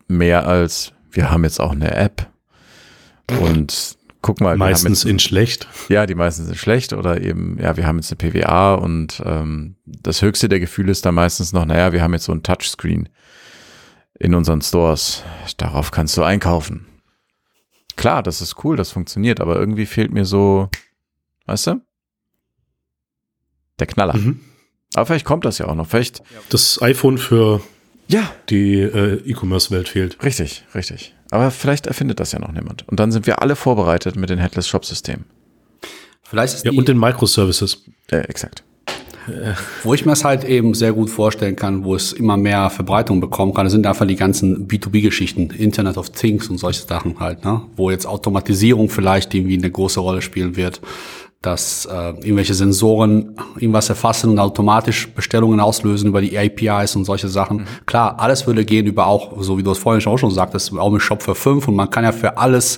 mehr als, wir haben jetzt auch eine App und guck mal. Meistens jetzt, in schlecht. Ja, die meisten sind schlecht oder eben, ja, wir haben jetzt eine PWA und ähm, das höchste der Gefühle ist da meistens noch, naja, wir haben jetzt so ein Touchscreen in unseren Stores. Darauf kannst du einkaufen. Klar, das ist cool, das funktioniert, aber irgendwie fehlt mir so, weißt du? Der Knaller. Mhm. Aber vielleicht kommt das ja auch noch. Vielleicht. Das iPhone für ja. die äh, E-Commerce-Welt fehlt. Richtig, richtig. Aber vielleicht erfindet das ja noch niemand. Und dann sind wir alle vorbereitet mit den Headless Shop-Systemen. Vielleicht ist ja, und den Microservices. Äh, exakt. Wo ich mir das halt eben sehr gut vorstellen kann, wo es immer mehr Verbreitung bekommen kann, sind einfach die ganzen B2B-Geschichten, Internet of Things und solche Sachen halt, ne? wo jetzt Automatisierung vielleicht irgendwie eine große Rolle spielen wird dass äh, irgendwelche Sensoren irgendwas erfassen und automatisch Bestellungen auslösen über die APIs und solche Sachen. Mhm. Klar, alles würde gehen über auch, so wie du es vorhin auch schon sagtest, auch mit Shop für fünf und man kann ja für alles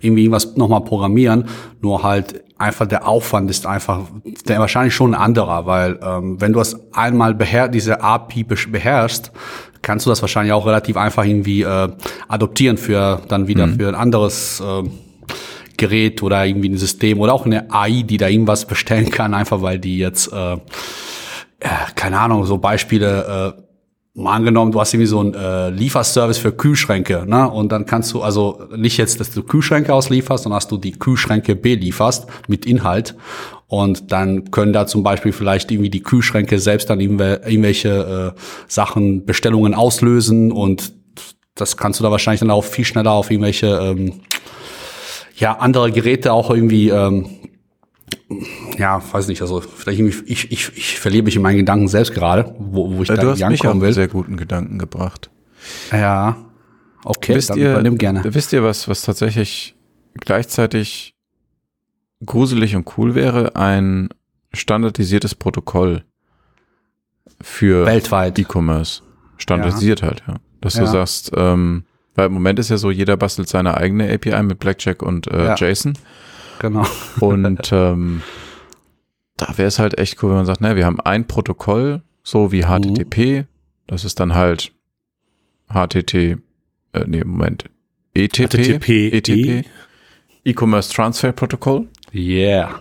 irgendwie irgendwas nochmal programmieren, nur halt einfach der Aufwand ist einfach der wahrscheinlich schon ein anderer, weil ähm, wenn du es einmal beher diese API beherrschst, kannst du das wahrscheinlich auch relativ einfach irgendwie äh, adoptieren für dann wieder mhm. für ein anderes äh, Gerät oder irgendwie ein System oder auch eine AI, die da irgendwas bestellen kann, einfach weil die jetzt, äh, äh, keine Ahnung, so Beispiele, äh, mal angenommen, du hast irgendwie so ein äh, Lieferservice für Kühlschränke, ne? Und dann kannst du also nicht jetzt, dass du Kühlschränke auslieferst, sondern dass du die Kühlschränke belieferst mit Inhalt. Und dann können da zum Beispiel vielleicht irgendwie die Kühlschränke selbst dann irgendwelche äh, Sachen, Bestellungen auslösen und das kannst du da wahrscheinlich dann auch viel schneller auf irgendwelche ähm, ja, andere Geräte auch irgendwie, ähm, ja, weiß nicht, also vielleicht irgendwie, ich, ich, ich verliere mich in meinen Gedanken selbst gerade, wo, wo ich ja, da du hast mich auf will. sehr guten Gedanken gebracht. Ja, okay, wisst dann ihr, übernimm gerne. Wisst ihr, was, was tatsächlich gleichzeitig gruselig und cool wäre? Ein standardisiertes Protokoll für weltweit E-Commerce. Standardisiert ja. halt, ja. Dass ja. du sagst, ähm, weil im Moment ist ja so, jeder bastelt seine eigene API mit Blackjack und äh, ja. JSON. Genau. Und *laughs* ähm, da wäre es halt echt cool, wenn man sagt, ne, wir haben ein Protokoll, so wie HTTP. Mhm. Das ist dann halt HTT, äh, nee, Moment, ETP, HTTP, ETP, E-Commerce Transfer Protocol. Yeah.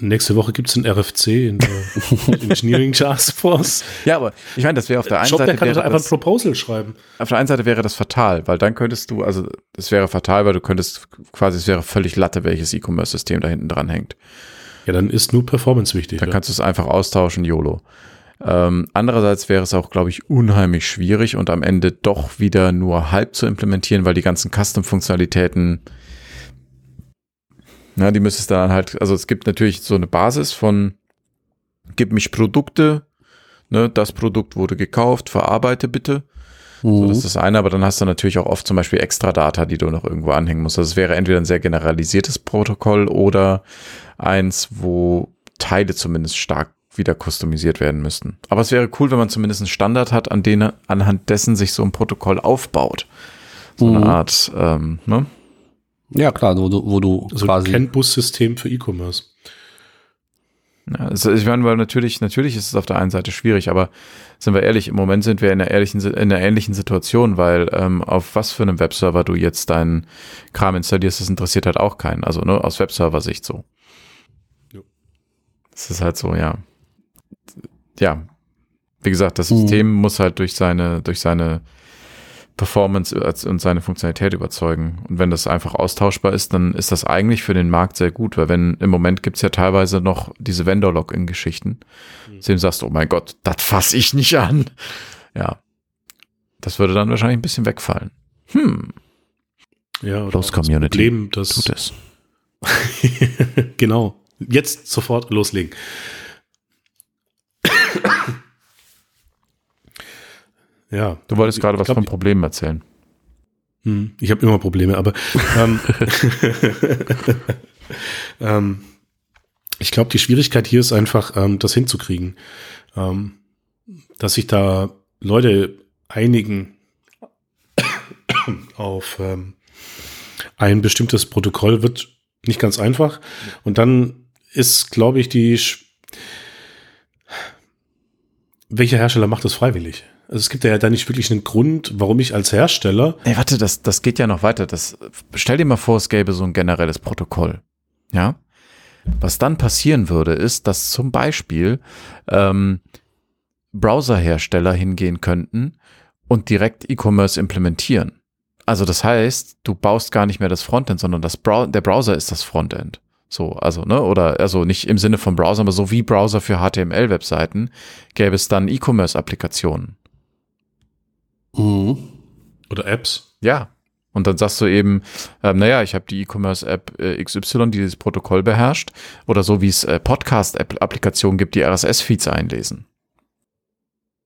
Nächste Woche gibt es ein RFC in der *laughs* Engineering Task Force. Ja, aber ich meine, das wäre auf der einen Shop, Seite. Der kann wäre einfach ein Proposal schreiben. Auf der einen Seite wäre das fatal, weil dann könntest du, also es wäre fatal, weil du könntest quasi, es wäre völlig Latte, welches E-Commerce-System da hinten dran hängt. Ja, dann ist nur Performance wichtig. Dann ja. kannst du es einfach austauschen, YOLO. Ähm, andererseits wäre es auch, glaube ich, unheimlich schwierig und am Ende doch wieder nur halb zu implementieren, weil die ganzen Custom-Funktionalitäten ja, die müsstest dann halt, also es gibt natürlich so eine Basis von, gib mich Produkte, ne, das Produkt wurde gekauft, verarbeite bitte. Mhm. So, das ist das eine, aber dann hast du natürlich auch oft zum Beispiel extra Data, die du noch irgendwo anhängen musst. Also es wäre entweder ein sehr generalisiertes Protokoll oder eins, wo Teile zumindest stark wieder customisiert werden müssten. Aber es wäre cool, wenn man zumindest einen Standard hat, an denen, anhand dessen sich so ein Protokoll aufbaut. So mhm. eine Art, ähm, ne? Ja, klar, wo du, wo du also quasi. CAN-Bus-System für E-Commerce. Ja, also ich meine, weil natürlich, natürlich ist es auf der einen Seite schwierig, aber sind wir ehrlich, im Moment sind wir in einer ehrlichen, in einer ähnlichen Situation, weil ähm, auf was für einem Webserver du jetzt deinen Kram installierst, das interessiert halt auch keinen. Also ne, aus Webserver-Sicht so. Es ist halt so, ja. Ja. Wie gesagt, das mhm. System mhm. muss halt durch seine, durch seine Performance und seine Funktionalität überzeugen. Und wenn das einfach austauschbar ist, dann ist das eigentlich für den Markt sehr gut, weil wenn im Moment gibt's ja teilweise noch diese Vendor-Login-Geschichten, mhm. dem sagst, oh mein Gott, das fasse ich nicht an. Ja. Das würde dann wahrscheinlich ein bisschen wegfallen. Hm. Ja, Los Community. Problem, das tut es. *laughs* genau. Jetzt sofort loslegen. Ja. Du wolltest gerade was glaub, von Problemen erzählen. Hm, ich habe immer Probleme, aber *laughs* ähm, *laughs* ähm, ich glaube, die Schwierigkeit hier ist einfach, ähm, das hinzukriegen. Ähm, dass ich da Leute einigen *coughs* auf ähm, ein bestimmtes Protokoll wird nicht ganz einfach. Und dann ist, glaube ich, die welcher Hersteller macht das freiwillig? Also es gibt ja da nicht wirklich einen Grund, warum ich als Hersteller. Nee, warte, das, das geht ja noch weiter. Das, stell dir mal vor, es gäbe so ein generelles Protokoll. Ja. Was dann passieren würde, ist, dass zum Beispiel ähm, Browserhersteller hingehen könnten und direkt E-Commerce implementieren. Also das heißt, du baust gar nicht mehr das Frontend, sondern das Brow der Browser ist das Frontend. So, also, ne, oder also nicht im Sinne von Browser, aber so wie Browser für HTML-Webseiten gäbe es dann E-Commerce-Applikationen. Mhm. Oder Apps. Ja. Und dann sagst du eben, ähm, naja, ich habe die E-Commerce-App äh, XY, die dieses Protokoll beherrscht, oder so wie es äh, Podcast-Applikationen gibt, die RSS-Feeds einlesen.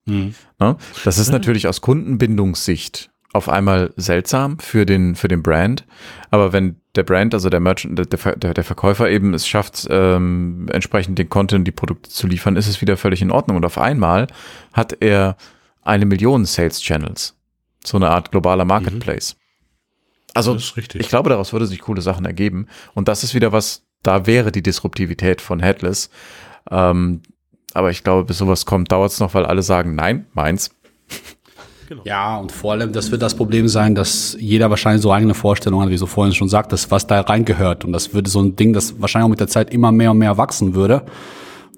Mhm. Ne? Das ist natürlich aus Kundenbindungssicht auf einmal seltsam für den, für den Brand. Aber wenn der Brand, also der Merchant, der, der, der Verkäufer eben es schafft, ähm, entsprechend den Content, die Produkte zu liefern, ist es wieder völlig in Ordnung. Und auf einmal hat er eine Million Sales Channels. So eine Art globaler mhm. Marketplace. Mhm. Also, ich glaube, daraus würde sich coole Sachen ergeben. Und das ist wieder was, da wäre die Disruptivität von Headless. Ähm, aber ich glaube, bis sowas kommt, dauert es noch, weil alle sagen, nein, meins. Genau. Ja, und vor allem, das wird das Problem sein, dass jeder wahrscheinlich so eigene Vorstellungen hat, wie so vorhin schon sagt, dass was da reingehört. Und das würde so ein Ding, das wahrscheinlich auch mit der Zeit immer mehr und mehr wachsen würde,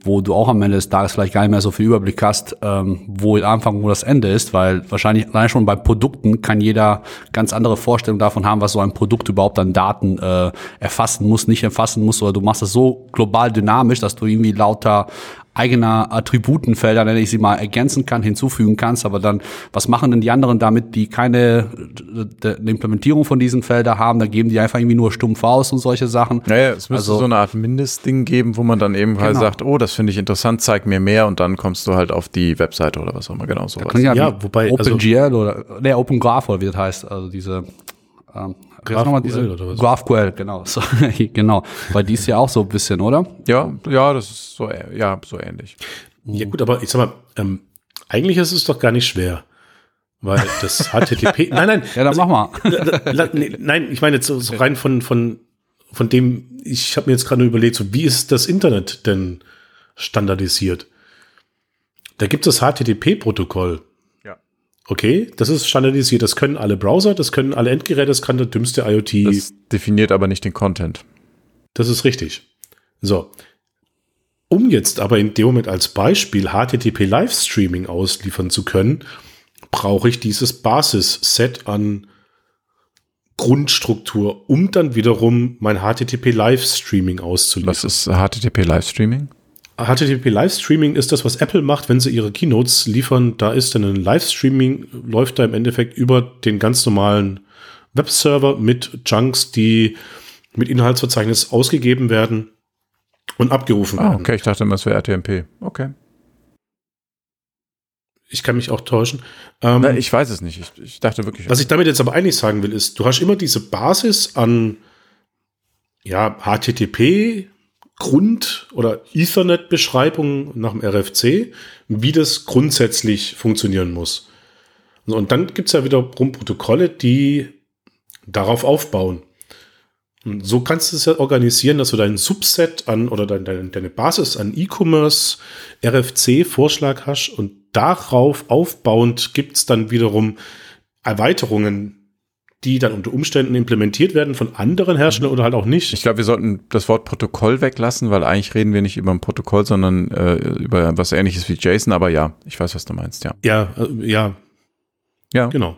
wo du auch am Ende des Tages vielleicht gar nicht mehr so viel Überblick hast, ähm, wo der Anfang, wo das Ende ist, weil wahrscheinlich allein schon bei Produkten kann jeder ganz andere Vorstellungen davon haben, was so ein Produkt überhaupt an Daten äh, erfassen muss, nicht erfassen muss, oder du machst es so global dynamisch, dass du irgendwie lauter eigener Attributenfelder, nenne ich sie mal, ergänzen kann, hinzufügen kannst. Aber dann, was machen denn die anderen damit, die keine eine Implementierung von diesen Feldern haben? Da geben die einfach irgendwie nur stumpf aus und solche Sachen. Naja, es müsste also, so eine Art Mindestding geben, wo man dann eben halt genau. sagt, oh, das finde ich interessant, zeig mir mehr und dann kommst du halt auf die Webseite oder was auch immer, genau sowas. Ja, ja wobei OpenGL also, oder ne, OpenGraph oder wie das heißt, also diese ähm, GraphQL diese, oder was? GraphQL, genau. *laughs* So, genau. Weil die ist ja auch so ein bisschen, oder? Ja, ja, das ist so, ja, so ähnlich. Ja, gut, aber ich sag mal, ähm, eigentlich ist es doch gar nicht schwer. Weil das *laughs* HTTP, nein, nein. Ja, dann also, mach mal. nein, ich meine jetzt so, so rein von, von, von dem, ich habe mir jetzt gerade nur überlegt, so, wie ist das Internet denn standardisiert? Da gibt es das HTTP-Protokoll. Okay, das ist standardisiert. Das können alle Browser, das können alle Endgeräte, das kann der dümmste IoT. Das definiert aber nicht den Content. Das ist richtig. So. Um jetzt aber in dem Moment als Beispiel HTTP Livestreaming ausliefern zu können, brauche ich dieses Basis-Set an Grundstruktur, um dann wiederum mein HTTP Livestreaming auszuliefern. Was ist HTTP Livestreaming? HTTP Livestreaming ist das, was Apple macht, wenn sie ihre Keynotes liefern. Da ist dann ein Livestreaming, läuft da im Endeffekt über den ganz normalen Webserver mit Chunks, die mit Inhaltsverzeichnis ausgegeben werden und abgerufen ah, werden. Okay, ich dachte immer, es wäre RTMP. Okay. Ich kann mich auch täuschen. Ähm, Na, ich weiß es nicht. Ich, ich dachte wirklich. Was ich damit jetzt aber eigentlich sagen will, ist, du hast immer diese Basis an ja, HTTP, Grund- oder Ethernet-Beschreibung nach dem RFC, wie das grundsätzlich funktionieren muss. Und dann gibt es ja wiederum Protokolle, die darauf aufbauen. Und so kannst du es ja organisieren, dass du dein Subset an oder dein, deine, deine Basis an E-Commerce RFC-Vorschlag hast und darauf aufbauend gibt es dann wiederum Erweiterungen die dann unter Umständen implementiert werden von anderen Herstellern oder halt auch nicht. Ich glaube, wir sollten das Wort Protokoll weglassen, weil eigentlich reden wir nicht über ein Protokoll, sondern äh, über was ähnliches wie JSON, aber ja, ich weiß, was du meinst, ja. Ja, äh, ja. Ja. Genau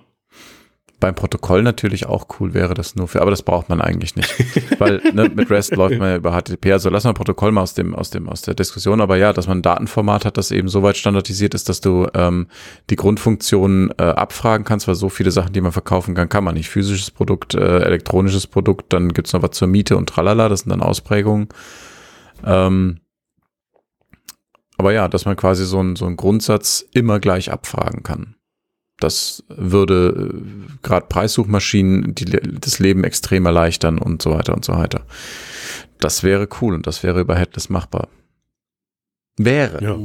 beim Protokoll natürlich auch cool wäre das nur für, aber das braucht man eigentlich nicht. *laughs* Weil ne, mit REST läuft man ja über HTTP. Also lass mal Protokoll mal aus dem, aus dem, aus der Diskussion, aber ja, dass man ein Datenformat hat, das eben so weit standardisiert ist, dass du ähm, die Grundfunktionen äh, abfragen kannst, weil so viele Sachen, die man verkaufen kann, kann man nicht. Physisches Produkt, äh, elektronisches Produkt, dann gibt's noch was zur Miete und tralala, das sind dann Ausprägungen. Ähm, aber ja, dass man quasi so ein, so ein Grundsatz immer gleich abfragen kann. Das würde äh, gerade Preissuchmaschinen die, das Leben extrem erleichtern und so weiter und so weiter. Das wäre cool und das wäre über Headless machbar. Wäre. Ja.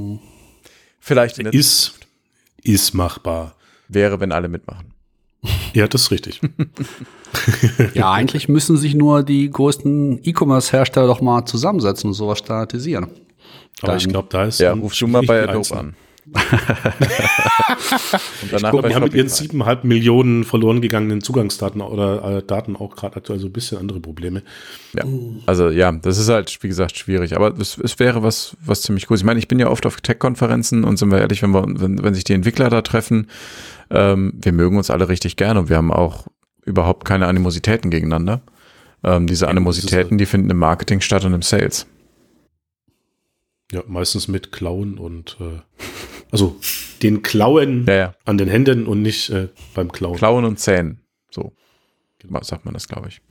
Vielleicht in ist, ist machbar. Wäre, wenn alle mitmachen. Ja, das ist richtig. *laughs* ja, eigentlich müssen sich nur die größten E-Commerce-Hersteller doch mal zusammensetzen und sowas standardisieren. Aber Dann- ich glaube, da ist Ja, ruf du mal bei Adobe an. *laughs* Und danach Guck, bei die haben mit ihren siebeneinhalb Millionen verloren gegangenen Zugangsdaten oder äh, Daten auch gerade aktuell so ein bisschen andere Probleme. Ja, also ja, das ist halt, wie gesagt, schwierig. Aber es, es wäre was, was ziemlich cool. Ich meine, ich bin ja oft auf Tech-Konferenzen und sind wir ehrlich, wenn wir, wenn, wenn sich die Entwickler da treffen, ähm, wir mögen uns alle richtig gern und wir haben auch überhaupt keine Animositäten gegeneinander. Ähm, diese Animositäten, die finden im Marketing statt und im Sales. Ja, meistens mit Klauen und äh, also den Klauen Ja, ja. an den Händen und nicht äh, beim Klauen. Klauen und Zähnen. So sagt man das, glaube ich.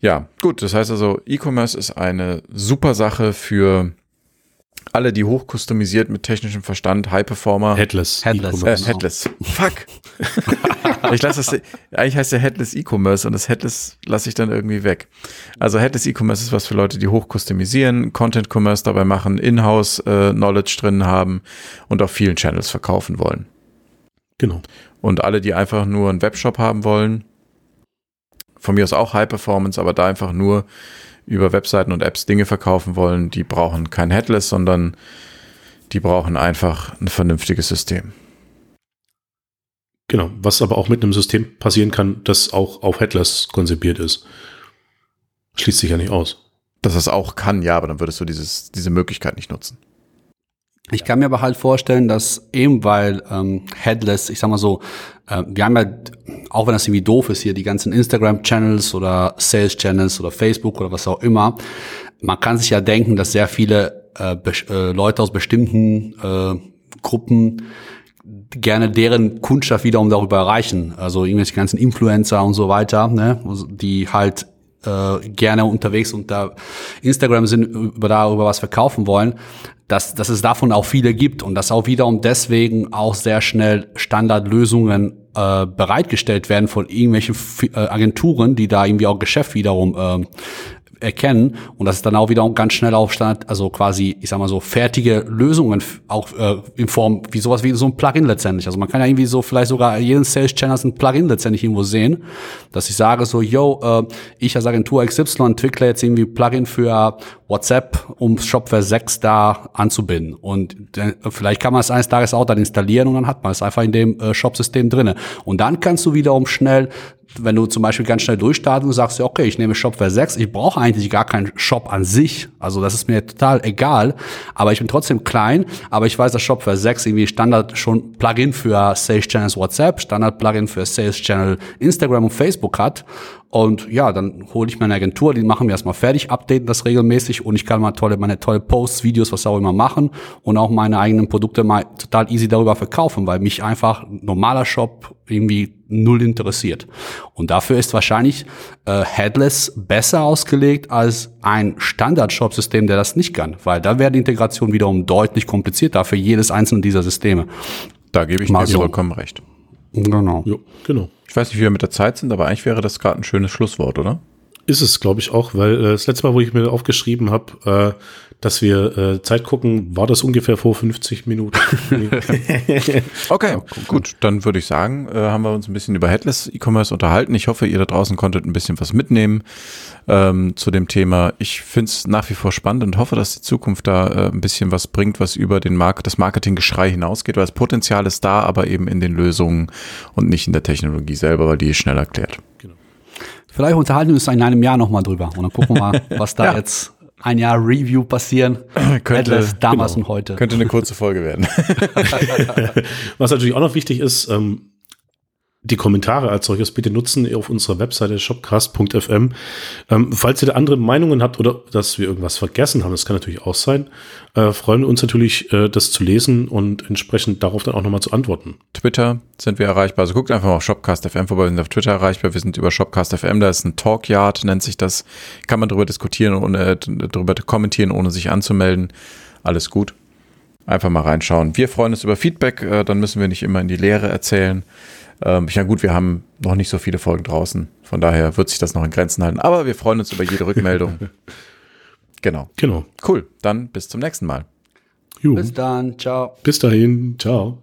Ja, gut. Das heißt also, E-Commerce ist eine super Sache für alle, die hochkustomisiert mit technischem Verstand, High-Performer. Headless. Headless. Äh, E-Commerce. Headless. Fuck. *laughs* ich lasse das, eigentlich heißt der Headless E-Commerce und das Headless lasse ich dann irgendwie weg. Also Headless E-Commerce ist was für Leute, die hochkustomisieren, Content-Commerce dabei machen, In-House-Knowledge drin haben und auf vielen Channels verkaufen wollen. Genau. Und alle, die einfach nur einen Webshop haben wollen, von mir aus auch High Performance, aber da einfach nur über Webseiten und Apps Dinge verkaufen wollen, die brauchen kein Headless, sondern die brauchen einfach ein vernünftiges System. Genau. Was aber auch mit einem System passieren kann, das auch auf Headless konzipiert ist. Schließt sich ja nicht aus. Dass das auch kann, ja, aber dann würdest du dieses, diese Möglichkeit nicht nutzen. Ich kann mir aber halt vorstellen, dass eben weil ähm, Headless, ich sag mal so, äh, wir haben ja, auch wenn das irgendwie doof ist hier, die ganzen Instagram-Channels oder Sales-Channels oder Facebook oder was auch immer, man kann sich ja denken, dass sehr viele äh, äh, Leute aus bestimmten äh, Gruppen gerne deren Kundschaft wiederum darüber erreichen. Also irgendwelche ganzen Influencer und so weiter, ne, die halt äh, gerne unterwegs unter Instagram sind, über darüber was verkaufen wollen, dass, dass es davon auch viele gibt und dass auch wiederum deswegen auch sehr schnell Standardlösungen äh, bereitgestellt werden von irgendwelchen äh, Agenturen, die da irgendwie auch Geschäft wiederum ähm, erkennen und dass es dann auch wiederum ganz schnell auf Standard, also quasi, ich sag mal so, fertige Lösungen auch äh, in Form wie sowas wie so ein Plugin letztendlich. Also man kann ja irgendwie so vielleicht sogar jeden Sales Channel ein Plugin letztendlich irgendwo sehen, dass ich sage so, yo, äh, ich als Agentur XY entwickle jetzt irgendwie Plugin für WhatsApp, um Shopware 6 da anzubinden. Und äh, vielleicht kann man es eines Tages auch dann installieren und dann hat man es einfach in dem äh, Shop-System drinne. Und dann kannst du wiederum schnell wenn du zum Beispiel ganz schnell durchstartest und sagst, okay, ich nehme Shopware 6, ich brauche eigentlich gar keinen Shop an sich, also das ist mir total egal, aber ich bin trotzdem klein, aber ich weiß, dass Shopware 6 irgendwie Standard schon Plugin für Sales Channels WhatsApp, Standard Plugin für Sales Channel Instagram und Facebook hat und ja, dann hole ich mir eine Agentur, die machen mir erstmal fertig, updaten das regelmäßig und ich kann mal tolle, meine tolle Posts, Videos, was auch immer machen und auch meine eigenen Produkte mal total easy darüber verkaufen, weil mich einfach ein normaler Shop irgendwie null interessiert. Und dafür ist wahrscheinlich äh, Headless besser ausgelegt als ein Standard-Shop-System, der das nicht kann, weil da wäre die Integration wiederum deutlich komplizierter für jedes einzelne dieser Systeme. Da gebe ich Mal dir so. vollkommen recht. Genau. Jo, genau. Ich weiß nicht, wie wir mit der Zeit sind, aber eigentlich wäre das gerade ein schönes Schlusswort, oder? Ist es, glaube ich, auch, weil äh, das letzte Mal, wo ich mir aufgeschrieben habe, äh, dass wir äh, Zeit gucken, war das ungefähr vor 50 Minuten. *laughs* Okay, gut, dann würde ich sagen, äh, haben wir uns ein bisschen über Headless E-Commerce unterhalten. Ich hoffe, ihr da draußen konntet ein bisschen was mitnehmen ähm, zu dem Thema. Ich finde es nach wie vor spannend und hoffe, dass die Zukunft da äh, ein bisschen was bringt, was über den Markt, das Marketinggeschrei hinausgeht, weil das Potenzial ist da, aber eben in den Lösungen und nicht in der Technologie selber, weil die ist schnell erklärt. Vielleicht unterhalten wir uns in einem Jahr nochmal drüber und dann gucken wir mal, *laughs* was da Ja. jetzt ein Jahr Review passieren. *clears throat* Könnte- Headless damals genau. und heute. Könnte eine kurze Folge werden. *laughs* *laughs* Was natürlich auch noch wichtig ist, ähm, die Kommentare als solches bitte nutzen auf unserer Webseite shopcast.fm. Ähm, falls ihr da andere Meinungen habt oder dass wir irgendwas vergessen haben, das kann natürlich auch sein, äh, freuen wir uns natürlich, äh, das zu lesen und entsprechend darauf dann auch nochmal zu antworten. Twitter sind wir erreichbar. Also guckt einfach mal auf Shopcast.fm vorbei. Wir sind auf Twitter erreichbar. Wir sind über Shopcast.fm. Da ist ein Talkyard, nennt sich das. Kann man darüber diskutieren, ohne, äh, darüber kommentieren, ohne sich anzumelden. Alles gut. Einfach mal reinschauen. Wir freuen uns über Feedback. Äh, dann müssen wir nicht immer in die Leere erzählen. Ähm, ja gut, wir haben noch nicht so viele Folgen draußen. Von daher wird sich das noch in Grenzen halten. Aber wir freuen uns über jede *laughs* Rückmeldung. genau. Genau. Cool. Dann bis zum nächsten Mal. Jo. Bis dann. Ciao. Bis dahin. Ciao.